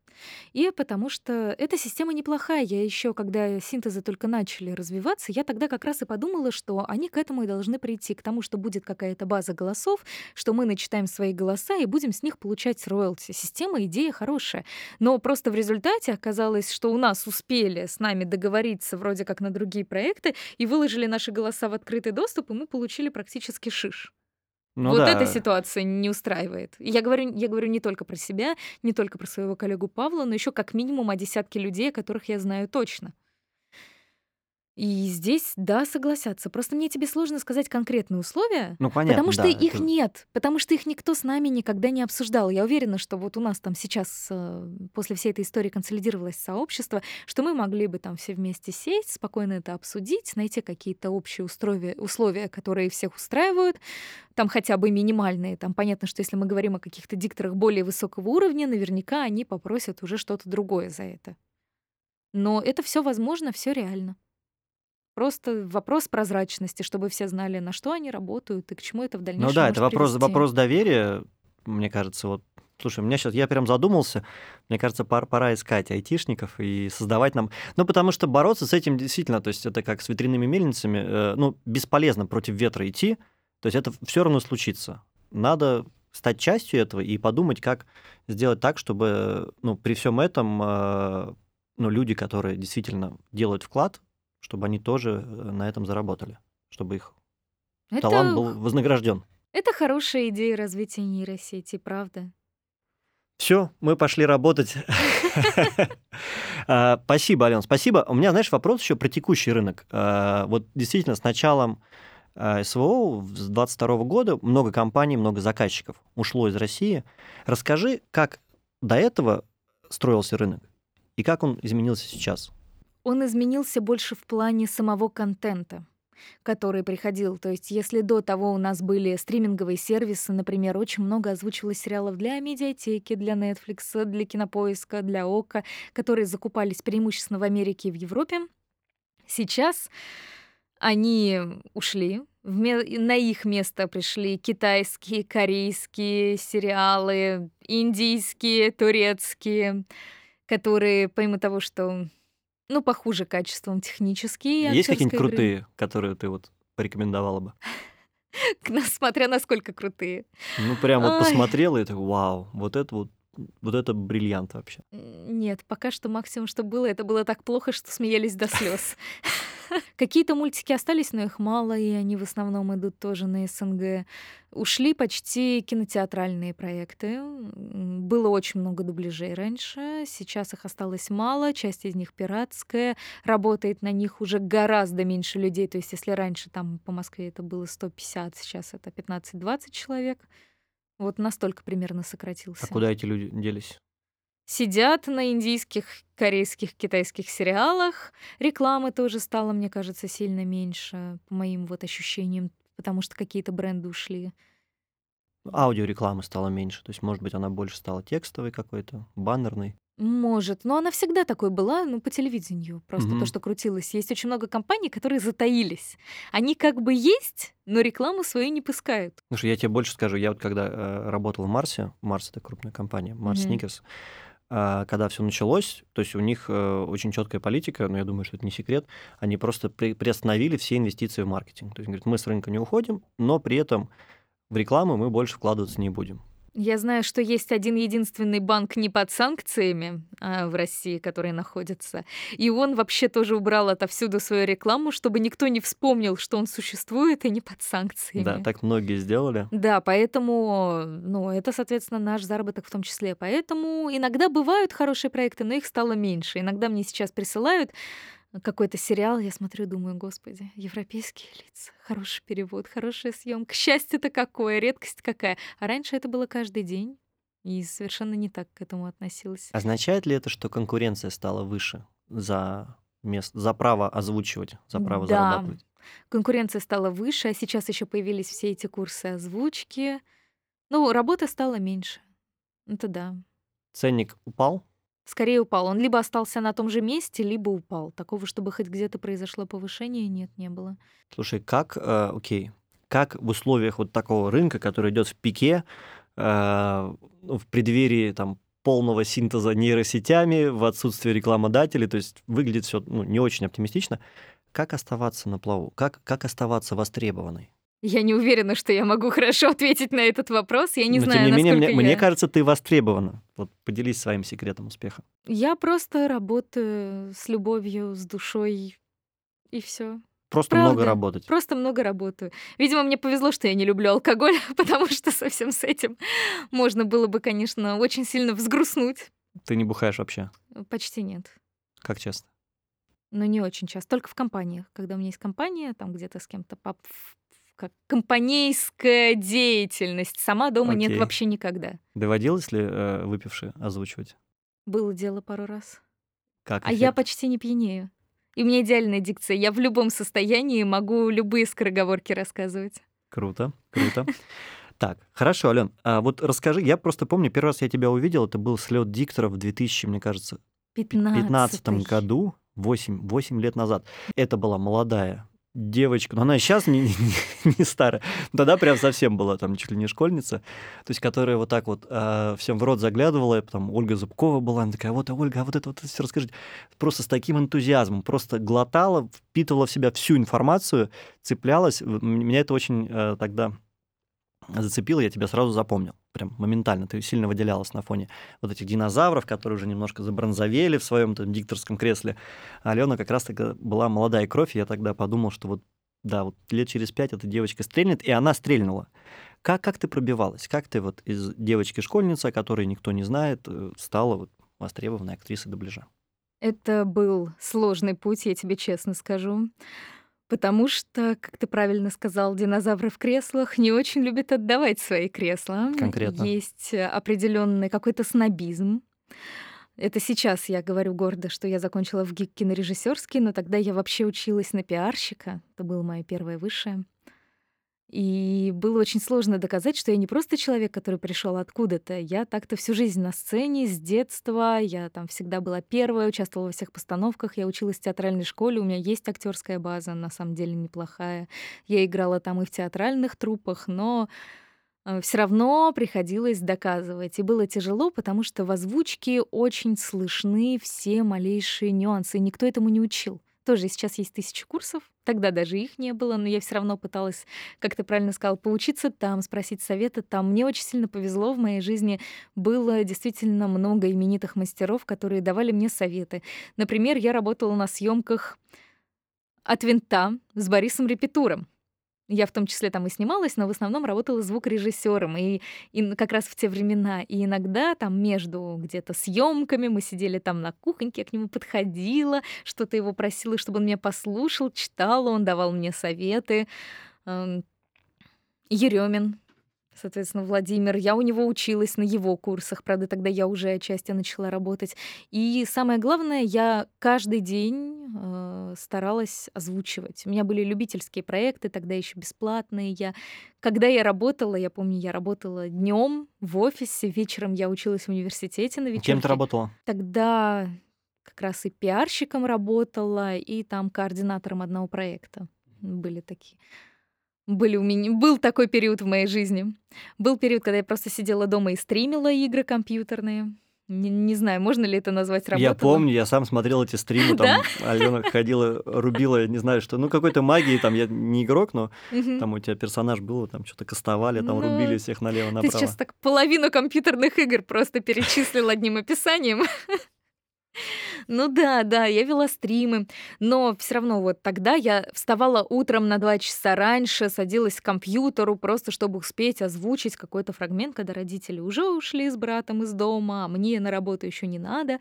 и потому что эта система неплохая. Я еще, когда синтезы только начали развиваться, я тогда как раз и подумала, что они к этому и должны прийти, к тому, что будет какая-то база голосов, что мы начитаем свои голоса и будем с них получать роялти. Система, идея хорошая. Но просто в результате оказалось, что у нас успели с нами договориться вроде как на другие проекты и выложили наши голоса в открытый доступ, и мы получили практически шиш. Ну вот да, эта ситуация не устраивает. Я говорю, я говорю не только про себя, не только про своего коллегу Павла, но еще как минимум о десятке людей, которых я знаю точно. И здесь, да, согласятся. Просто мне тебе сложно сказать конкретные условия, ну понятно, потому что да, их это- нет, потому что их никто с нами никогда не обсуждал. Я уверена, что вот у нас там сейчас э, после всей этой истории консолидировалось сообщество, что мы могли бы там все вместе сесть, спокойно это обсудить, найти какие-то общие условия, условия, которые всех устраивают, там хотя бы минимальные. Там понятно, что если мы говорим о каких-то дикторах более высокого уровня, наверняка они попросят уже что-то другое за это. Но это все возможно, все реально. Просто вопрос прозрачности, чтобы все знали, на что они работают и к чему это в дальнейшем Ну да, это вопрос, привести. вопрос доверия, мне кажется, вот. Слушай, у меня сейчас, я прям задумался, мне кажется, пор- пора искать айтишников и создавать нам... Ну, потому что бороться с этим действительно, то есть это как с ветряными мельницами, э, ну, бесполезно против ветра идти, то есть это все равно случится. Надо стать частью этого и подумать, как сделать так, чтобы, ну, при всем этом, э, ну, люди, которые действительно делают вклад, чтобы они тоже э, на этом заработали, чтобы их это, талант был вознагражден. это хорошая идея развития нейросети, правда. Все, мы пошли работать. А, Спасибо, Ален, спасибо. У меня, знаешь, вопрос еще про текущий рынок. А, Вот действительно, с началом а, СВО с 22 года много компаний, много заказчиков ушло из России. Расскажи, как до этого строился рынок и как он изменился сейчас. Он изменился больше в плане самого контента который приходил. То есть, если до того у нас были стриминговые сервисы, например, очень много озвучивалось сериалов для медиатеки, для Netflix, для Кинопоиска, для Ока, которые закупались преимущественно в Америке и в Европе. Сейчас они ушли, На их место пришли китайские, корейские сериалы, индийские, турецкие, которые, помимо того, что ну, похуже качеством технические. Есть какие-нибудь крутые, которые ты вот порекомендовала бы? Смотря насколько крутые. Ну, прям вот посмотрела и так, вау, вот это вот вот это бриллиант вообще. Нет, пока что максимум, что было, это было так плохо, что смеялись до слез. Какие-то мультики остались, но их мало, и они в основном идут тоже на СНГ. Ушли почти кинотеатральные проекты. Было очень много дубляжей раньше, сейчас их осталось мало, часть из них пиратская, работает на них уже гораздо меньше людей. То есть если раньше там по Москве это было 150, сейчас это 15-20 человек. Вот настолько примерно сократился. А куда эти люди делись? Сидят на индийских, корейских, китайских сериалах. Рекламы тоже стало, мне кажется, сильно меньше, по моим вот ощущениям, потому что какие-то бренды ушли. Аудиорекламы стало меньше, то есть, может быть, она больше стала текстовой какой-то, баннерной. Может, но она всегда такой была, ну, по телевидению, просто то, что крутилось. Есть очень много компаний, которые затаились. Они как бы есть, но рекламу свою не пускают. Слушай, я тебе больше скажу. Я вот когда э, работал в Марсе, Марс это крупная компания, Марс. Сникерс, а, когда все началось, то есть у них э, очень четкая политика, но я думаю, что это не секрет, они просто при- приостановили все инвестиции в маркетинг. То есть, говорят, мы с рынка не уходим, но при этом в рекламу мы больше вкладываться не будем. Я знаю, что есть один единственный банк не под санкциями а, в России, который находится. И он вообще тоже убрал отовсюду свою рекламу, чтобы никто не вспомнил, что он существует и не под санкциями. Да, так многие сделали. Да, поэтому, ну, это, соответственно, наш заработок в том числе. Поэтому иногда бывают хорошие проекты, но их стало меньше. Иногда мне сейчас присылают какой-то сериал, я смотрю, думаю, господи, европейские лица, хороший перевод, хорошая съемка. Счастье-то какое, редкость какая. А раньше это было каждый день. И совершенно не так к этому относилась. Означает ли это, что конкуренция стала выше за, мест, за право озвучивать, за право Да, зарабатывать? конкуренция стала выше, а сейчас еще появились все эти курсы озвучки. Ну, работы стало меньше. Это да. Ценник упал? Скорее упал. Он либо остался на том же месте, либо упал. Такого, чтобы хоть где-то произошло повышение, нет, не было. Слушай, как, э, окей, как в условиях вот такого рынка, который идет в пике, э, в преддверии там полного синтеза нейросетями, в отсутствии рекламодателей, то есть выглядит все ну, не очень оптимистично, как оставаться на плаву, как, как оставаться востребованной? Я не уверена, что я могу хорошо ответить на этот вопрос. Я не Но знаю, тем не менее, насколько мне, я... мне кажется, ты востребована. Вот поделись своим секретом успеха. Я просто работаю с любовью, с душой, и все. Просто Правда. много работать. Просто много работаю. Видимо, мне повезло, что я не люблю алкоголь, потому что совсем с этим можно было бы, конечно, очень сильно взгрустнуть. Ты не бухаешь вообще. Почти нет. Как часто? Но не очень часто. Только в компаниях. Когда у меня есть компания, там где-то с кем-то поп... как компанейская деятельность. Сама дома нет Окей. вообще никогда. Доводилось ли э, выпившие озвучивать? Было дело пару раз. Как А я эффект? почти не пьянею. И у меня идеальная дикция. Я в любом состоянии могу любые скороговорки рассказывать. Круто, круто. Так, хорошо, Ален, а вот расскажи, я просто помню, первый раз я тебя увидел, это был слет диктора в 2000, мне кажется, 2015 15 году, 8, 8 лет назад. Это была молодая девочка, но она сейчас не, не, не старая, тогда прям совсем была там чуть ли не школьница, то есть которая вот так вот э, всем в рот заглядывала, там Ольга Зубкова была, она такая, вот, а, Ольга, а вот это вот все расскажите. Просто с таким энтузиазмом, просто глотала, впитывала в себя всю информацию, цеплялась. Меня это очень э, тогда зацепило, я тебя сразу запомнил. Прям моментально. Ты сильно выделялась на фоне вот этих динозавров, которые уже немножко забронзовели в своем там дикторском кресле. Алена как раз тогда была молодая кровь, и я тогда подумал, что вот да, вот лет через пять эта девочка стрельнет, и она стрельнула. Как, как ты пробивалась? Как ты вот из девочки-школьницы, о которой никто не знает, э, стала вот востребованной актрисой дубляжа? Это был сложный путь, я тебе честно скажу. Потому что, как ты правильно сказал, динозавры в креслах не очень любят отдавать свои кресла. Конкретно. Есть определенный какой-то снобизм. Это сейчас я говорю гордо, что я закончила в ГИК кинорежиссерский, но тогда я вообще училась на пиарщика. Это было мое первое высшее. И было очень сложно доказать, что я не просто человек, который пришел откуда-то. Я так-то всю жизнь на сцене, с детства. Я там всегда была первая, участвовала во всех постановках. Я училась в театральной школе, у меня есть актерская база, на самом деле неплохая. Я играла там и в театральных труппах, но э, все равно приходилось доказывать. И было тяжело, потому что в озвучке очень слышны все малейшие нюансы. Никто этому не учил. Тоже сейчас есть тысячи курсов, тогда даже их не было, но я все равно пыталась, как ты правильно сказал, поучиться там, спросить совета там. Мне очень сильно повезло, в моей жизни было действительно много именитых мастеров, которые давали мне советы. Например, я работала на съемках от винта с Борисом Репетуром. Я в том числе там и снималась, но в основном работала звукорежиссером. И, и как раз в те времена. И иногда там между где-то съемками мы сидели там на кухоньке, я к нему подходила, что-то его просила, чтобы он меня послушал, читала, он давал мне советы. Еремин соответственно, Владимир. Я у него училась на его курсах, правда, тогда я уже отчасти начала работать. И самое главное, я каждый день э, старалась озвучивать. У меня были любительские проекты, тогда еще бесплатные. Я, когда я работала, я помню, я работала днем в офисе, вечером я училась в университете на вечерке. Кем ты работала? Тогда как раз и пиарщиком работала, и там координатором одного проекта. Были такие были у меня был такой период в моей жизни. Был период, когда я просто сидела дома и стримила игры компьютерные. Не, не знаю, можно ли это назвать работой. Я помню, я сам смотрел эти стримы, там Алена ходила, рубила, не знаю что, ну какой-то магии, там я не игрок, но там у тебя персонаж был, там что-то кастовали, там ну, рубили всех налево-направо. Ты сейчас так половину компьютерных игр просто перечислил одним описанием. Ну да, да, я вела стримы, но все равно вот тогда я вставала утром на два часа раньше, садилась к компьютеру просто чтобы успеть озвучить какой-то фрагмент, когда родители уже ушли с братом из дома, а мне на работу еще не надо.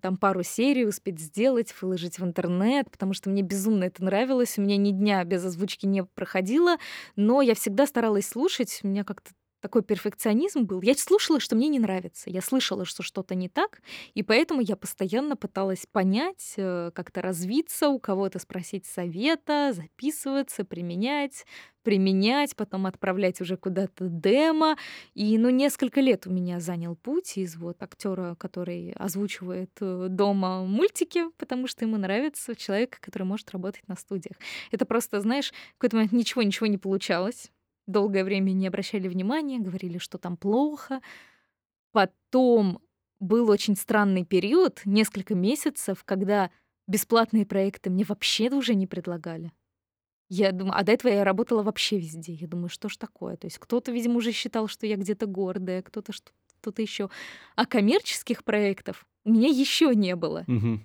Там пару серий успеть сделать, выложить в интернет, потому что мне безумно это нравилось. У меня ни дня без озвучки не проходило, но я всегда старалась слушать. У меня как-то такой перфекционизм был. Я слушала, что мне не нравится. Я слышала, что что-то не так, и поэтому я постоянно пыталась понять, э, как-то развиться, у кого-то спросить совета, записываться, применять, применять, потом отправлять уже куда-то демо. И, ну, несколько лет у меня занял путь из вот актера, который озвучивает э, дома мультики, потому что ему нравится человек, который может работать на студиях. Это просто, знаешь, в какой-то момент ничего-ничего не получалось долгое время не обращали внимания, говорили, что там плохо. Потом был очень странный период, несколько месяцев, когда бесплатные проекты мне вообще уже не предлагали. Я думаю, а до этого я работала вообще везде. Я думаю, что ж такое? То есть кто-то, видимо, уже считал, что я где-то гордая, кто-то что-то еще. А коммерческих проектов у меня еще не было. Угу.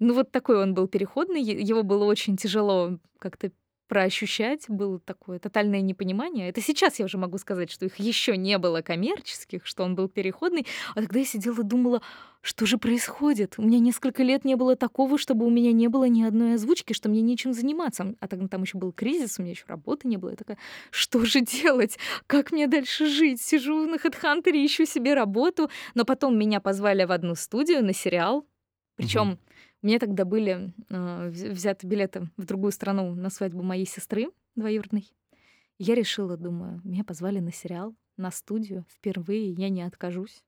Ну вот такой он был переходный, его было очень тяжело как-то проощущать, было такое тотальное непонимание. Это сейчас я уже могу сказать, что их еще не было коммерческих, что он был переходный. А тогда я сидела и думала, что же происходит? У меня несколько лет не было такого, чтобы у меня не было ни одной озвучки, что мне нечем заниматься. А тогда там еще был кризис, у меня еще работы не было. Я такая, что же делать? Как мне дальше жить? Сижу на HeadHunter, ищу себе работу. Но потом меня позвали в одну студию на сериал. Причем Мне тогда были э, взяты билеты в другую страну на свадьбу моей сестры двоюродной. Я решила, думаю, меня позвали на сериал, на студию впервые, я не откажусь.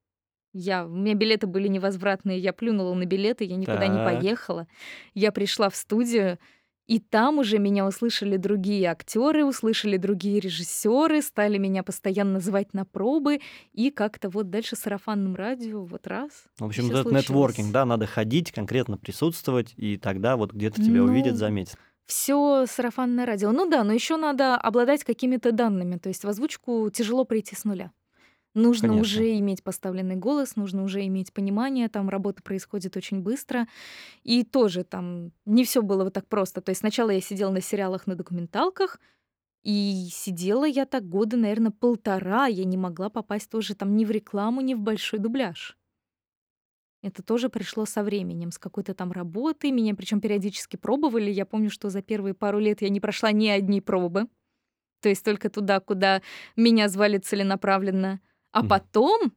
Я, у меня билеты были невозвратные, я плюнула на билеты, я никуда так. не поехала. Я пришла в студию, и там уже меня услышали другие актеры, услышали другие режиссеры, стали меня постоянно звать на пробы, и как-то вот дальше сарафанным радио вот раз. В общем, этот нетворкинг, да, надо ходить, конкретно присутствовать, и тогда вот где-то тебя ну, увидят, заметят. Все сарафанное радио. Ну да, но еще надо обладать какими-то данными. То есть в озвучку тяжело прийти с нуля. Нужно Конечно. уже иметь поставленный голос, нужно уже иметь понимание, там работа происходит очень быстро. И тоже там не все было вот так просто. То есть сначала я сидела на сериалах, на документалках, и сидела я так года, наверное, полтора. Я не могла попасть тоже там ни в рекламу, ни в большой дубляж. Это тоже пришло со временем, с какой-то там работы. Меня причем периодически пробовали. Я помню, что за первые пару лет я не прошла ни одни пробы. То есть только туда, куда меня звали целенаправленно. А потом,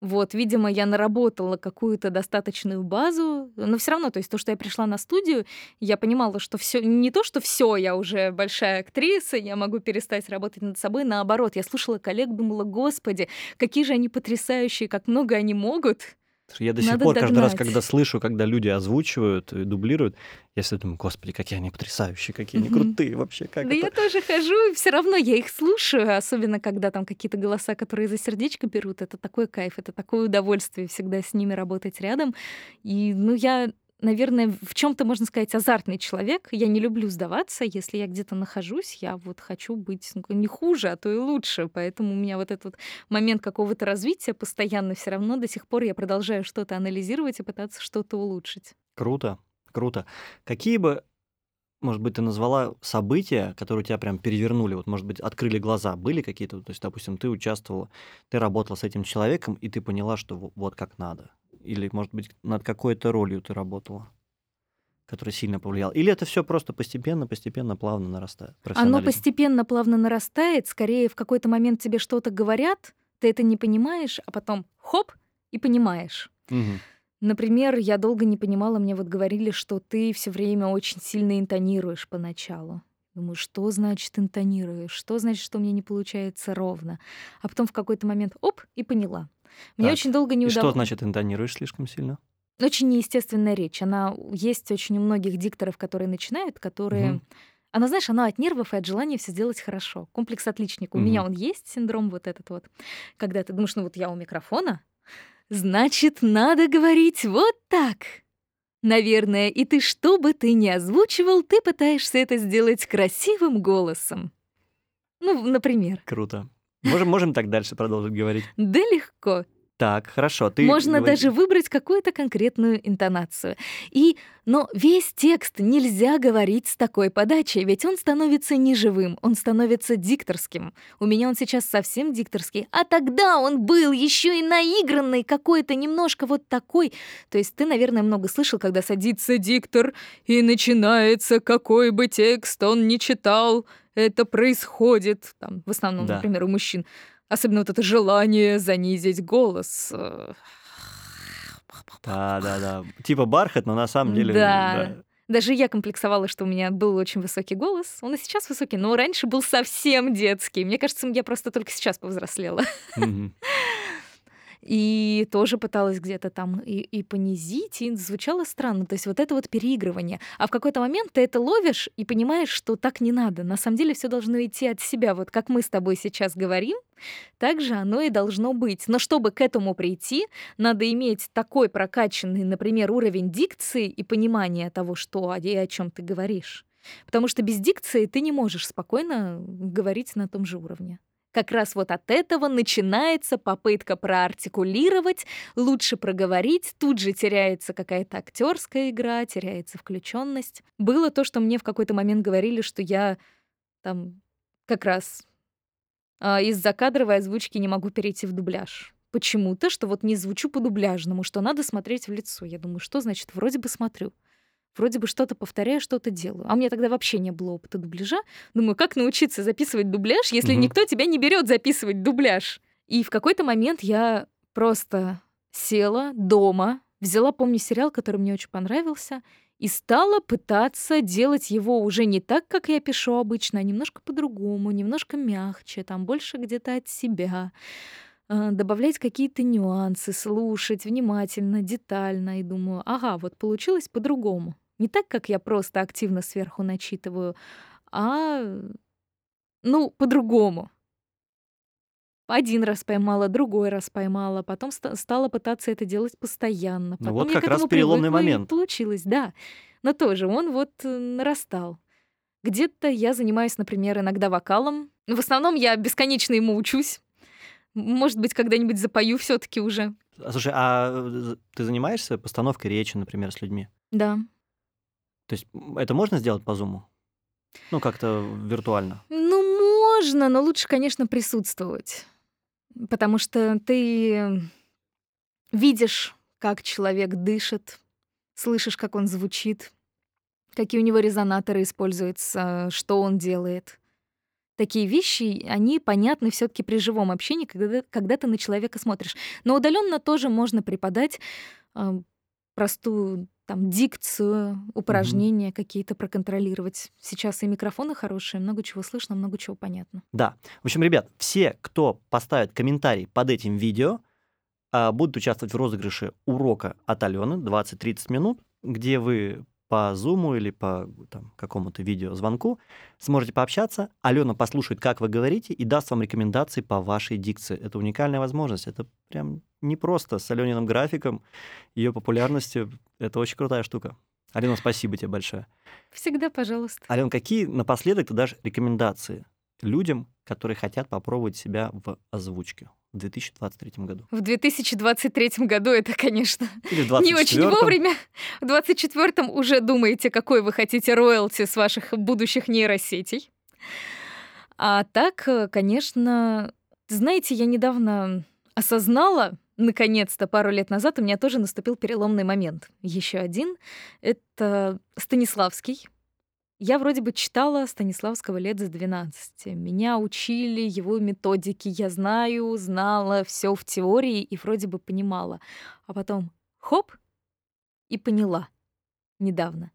вот, видимо, я наработала какую-то достаточную базу, но все равно, то есть то, что я пришла на студию, я понимала, что все не то, что все, я уже большая актриса, я могу перестать работать над собой, наоборот, я слушала коллег, думала, господи, какие же они потрясающие, как много они могут. Я до сих Надо пор каждый раз, догнать. когда слышу, когда люди озвучивают и дублируют, я всегда думаю, господи, какие они потрясающие, какие они крутые вообще, как Да это... я тоже хожу, и все равно я их слушаю, особенно когда там какие-то голоса, которые за сердечко берут. Это такой кайф, это такое удовольствие всегда с ними работать рядом. И, ну, я, наверное, в чем-то, можно сказать, азартный человек. Я не люблю сдаваться. Если я где-то нахожусь, я вот хочу быть ну, не хуже, а то и лучше. Поэтому у меня вот этот момент какого-то развития постоянно все равно до сих пор я продолжаю что-то анализировать и пытаться что-то улучшить. Круто, круто. Какие бы, может быть, ты назвала события, которые тебя прям перевернули, вот, может быть, открыли глаза, были какие-то, то есть, допустим, ты участвовала, ты работала с этим человеком, и ты поняла, что во- вот как надо. Или, может быть, над какой-то ролью ты работала, которая сильно повлияла. Или это все просто постепенно, постепенно, плавно нарастает. Оно постепенно, плавно нарастает. Скорее, в какой-то момент тебе что-то говорят, ты это не понимаешь, а потом хоп, и понимаешь. Мгм. Например, я долго не понимала, мне вот говорили, что ты все время очень сильно интонируешь поначалу. Думаю, что значит интонируешь? Что значит, что у меня не получается ровно? А потом в какой-то момент оп, и поняла. Мне Так, очень долго не И что удавалось. значит интонируешь слишком сильно? Очень неестественная речь. Она есть очень у многих дикторов, которые начинают, которые... Мгм. Она, знаешь, она от нервов и от желания все сделать хорошо. Комплекс отличника. У меня Мгм. он есть, синдром вот этот вот. Когда ты думаешь, ну вот я у микрофона, значит, надо говорить вот так. Наверное, и ты, что бы ты ни озвучивал, ты пытаешься это сделать красивым голосом. Ну, например. Круто. Можем, можем так дальше продолжить говорить? Да легко. Так, хорошо. Ты Можно говори- даже выбрать какую-то конкретную интонацию. И, но весь текст нельзя говорить с такой подачей, ведь он становится неживым, он становится дикторским. У меня он сейчас совсем дикторский, а тогда он был еще и наигранный, какой-то немножко вот такой. То есть ты, наверное, много слышал, когда садится диктор и начинается какой бы текст он ни читал, это происходит, там, в основном, Да. например, у мужчин. Особенно вот это желание занизить голос. Да, да, да. Типа бархат, но на самом деле... Да. Даже я комплексовала, что у меня был очень высокий голос. Он и сейчас высокий, но раньше был совсем детский. Мне кажется, я просто только сейчас повзрослела. Мгм. И тоже пыталась где-то там и, и понизить, и звучало странно. То есть вот это вот переигрывание. А в какой-то момент ты это ловишь и понимаешь, что так не надо. На самом деле все должно идти от себя. Вот как мы с тобой сейчас говорим, так же оно и должно быть. Но чтобы к этому прийти, надо иметь такой прокачанный, например, уровень дикции и понимания того, что и о чем ты говоришь. Потому что без дикции ты не можешь спокойно говорить на том же уровне. Как раз вот от этого начинается попытка проартикулировать, лучше проговорить, тут же теряется какая-то актерская игра, теряется включенность. Было то, что мне в какой-то момент говорили, что я там как раз а, из-за кадровой озвучки не могу перейти в дубляж. Почему-то, что вот не звучу по-дубляжному, что надо смотреть в лицо. Я думаю, что значит, вроде бы смотрю. Вроде бы что-то повторяю, что-то делаю. А у меня тогда вообще не было опыта дубляжа. Думаю, как научиться записывать дубляж, если Мгм. никто тебя не берет записывать дубляж? И в какой-то момент я просто села дома, взяла, помню, сериал, который мне очень понравился, и стала пытаться делать его уже не так, как я пишу обычно, а немножко по-другому, немножко мягче, там больше где-то от себя а, добавлять какие-то нюансы, слушать внимательно, детально. И думаю, ага, вот получилось по-другому. Не так, как я просто активно сверху начитываю, а, ну, по-другому. Один раз поймала, другой раз поймала, потом ста- стала пытаться это делать постоянно. Ну Потом вот я как раз переломный момент. Получилось, да. Но тоже он вот э, нарастал. Где-то я занимаюсь, например, иногда вокалом. В основном я бесконечно ему учусь. Может быть, когда-нибудь запою все таки уже. Слушай, а э, ты занимаешься постановкой речи, например, с людьми? Да. То есть это можно сделать по зуму? Ну, как-то виртуально. Ну, можно, но лучше, конечно, присутствовать. Потому что ты видишь, как человек дышит, слышишь, как он звучит, какие у него резонаторы используются, что он делает. такие вещи, они понятны все таки при живом общении, когда, когда ты на человека смотришь. Но удаленно тоже можно преподать э, простую там дикцию, упражнения какие-то проконтролировать. Сейчас и микрофоны хорошие, много чего слышно, много чего понятно. Да. В общем, ребят, все, кто поставит комментарий под этим видео, а, будут участвовать в розыгрыше урока от Алены 20-30 минут, где вы по Zoom или по там, какому-то видеозвонку сможете пообщаться. Алена послушает, как вы говорите, и даст вам рекомендации по вашей дикции. Это уникальная возможность. Это прям не просто с Алениным графиком, ее популярностью. Это очень крутая штука. Алена, спасибо тебе большое. Всегда, пожалуйста. Алена, какие напоследок ты дашь рекомендации людям, которые хотят попробовать себя в озвучке? в 2023 году? В 2023 году это, конечно, не очень вовремя. В 2024 уже думаете, какой вы хотите роялти с ваших будущих нейросетей. А так, э, конечно, знаете, я недавно осознала, наконец-то, пару лет назад у меня тоже наступил переломный момент. Еще один — это Станиславский, я вроде бы читала Станиславского лет за 12. Меня учили его методики. Я знаю, знала все в теории и вроде бы понимала. А потом хоп, и поняла недавно.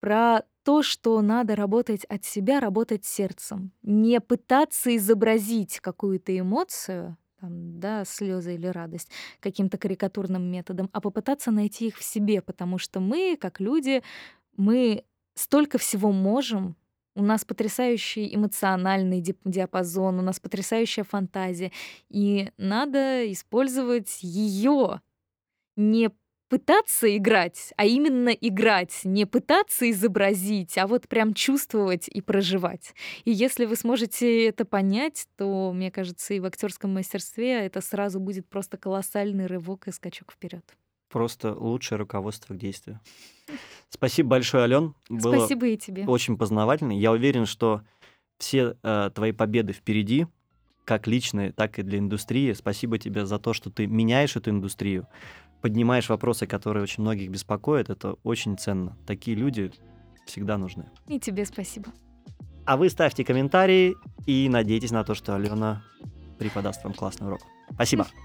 Про то, что надо работать от себя, работать сердцем. Не пытаться изобразить какую-то эмоцию, там, да, слезы или радость, каким-то карикатурным методом, а попытаться найти их в себе, потому что мы, как люди, мы столько всего можем. У нас потрясающий эмоциональный диапазон, у нас потрясающая фантазия. И надо использовать ее. Не пытаться играть, а именно играть, не пытаться изобразить, а вот прям чувствовать и проживать. И если вы сможете это понять, то, мне кажется, и в актерском мастерстве это сразу будет просто колоссальный рывок и скачок вперед просто лучшее руководство к действию. Спасибо большое, Ален. Было Спасибо и тебе. Очень познавательно. Я уверен, что все э, твои победы впереди, как личные, так и для индустрии. Спасибо тебе за то, что ты меняешь эту индустрию, поднимаешь вопросы, которые очень многих беспокоят. Это очень ценно. Такие люди всегда нужны. И тебе спасибо. А вы ставьте комментарии и надейтесь на то, что Алена преподаст вам классный урок. Спасибо.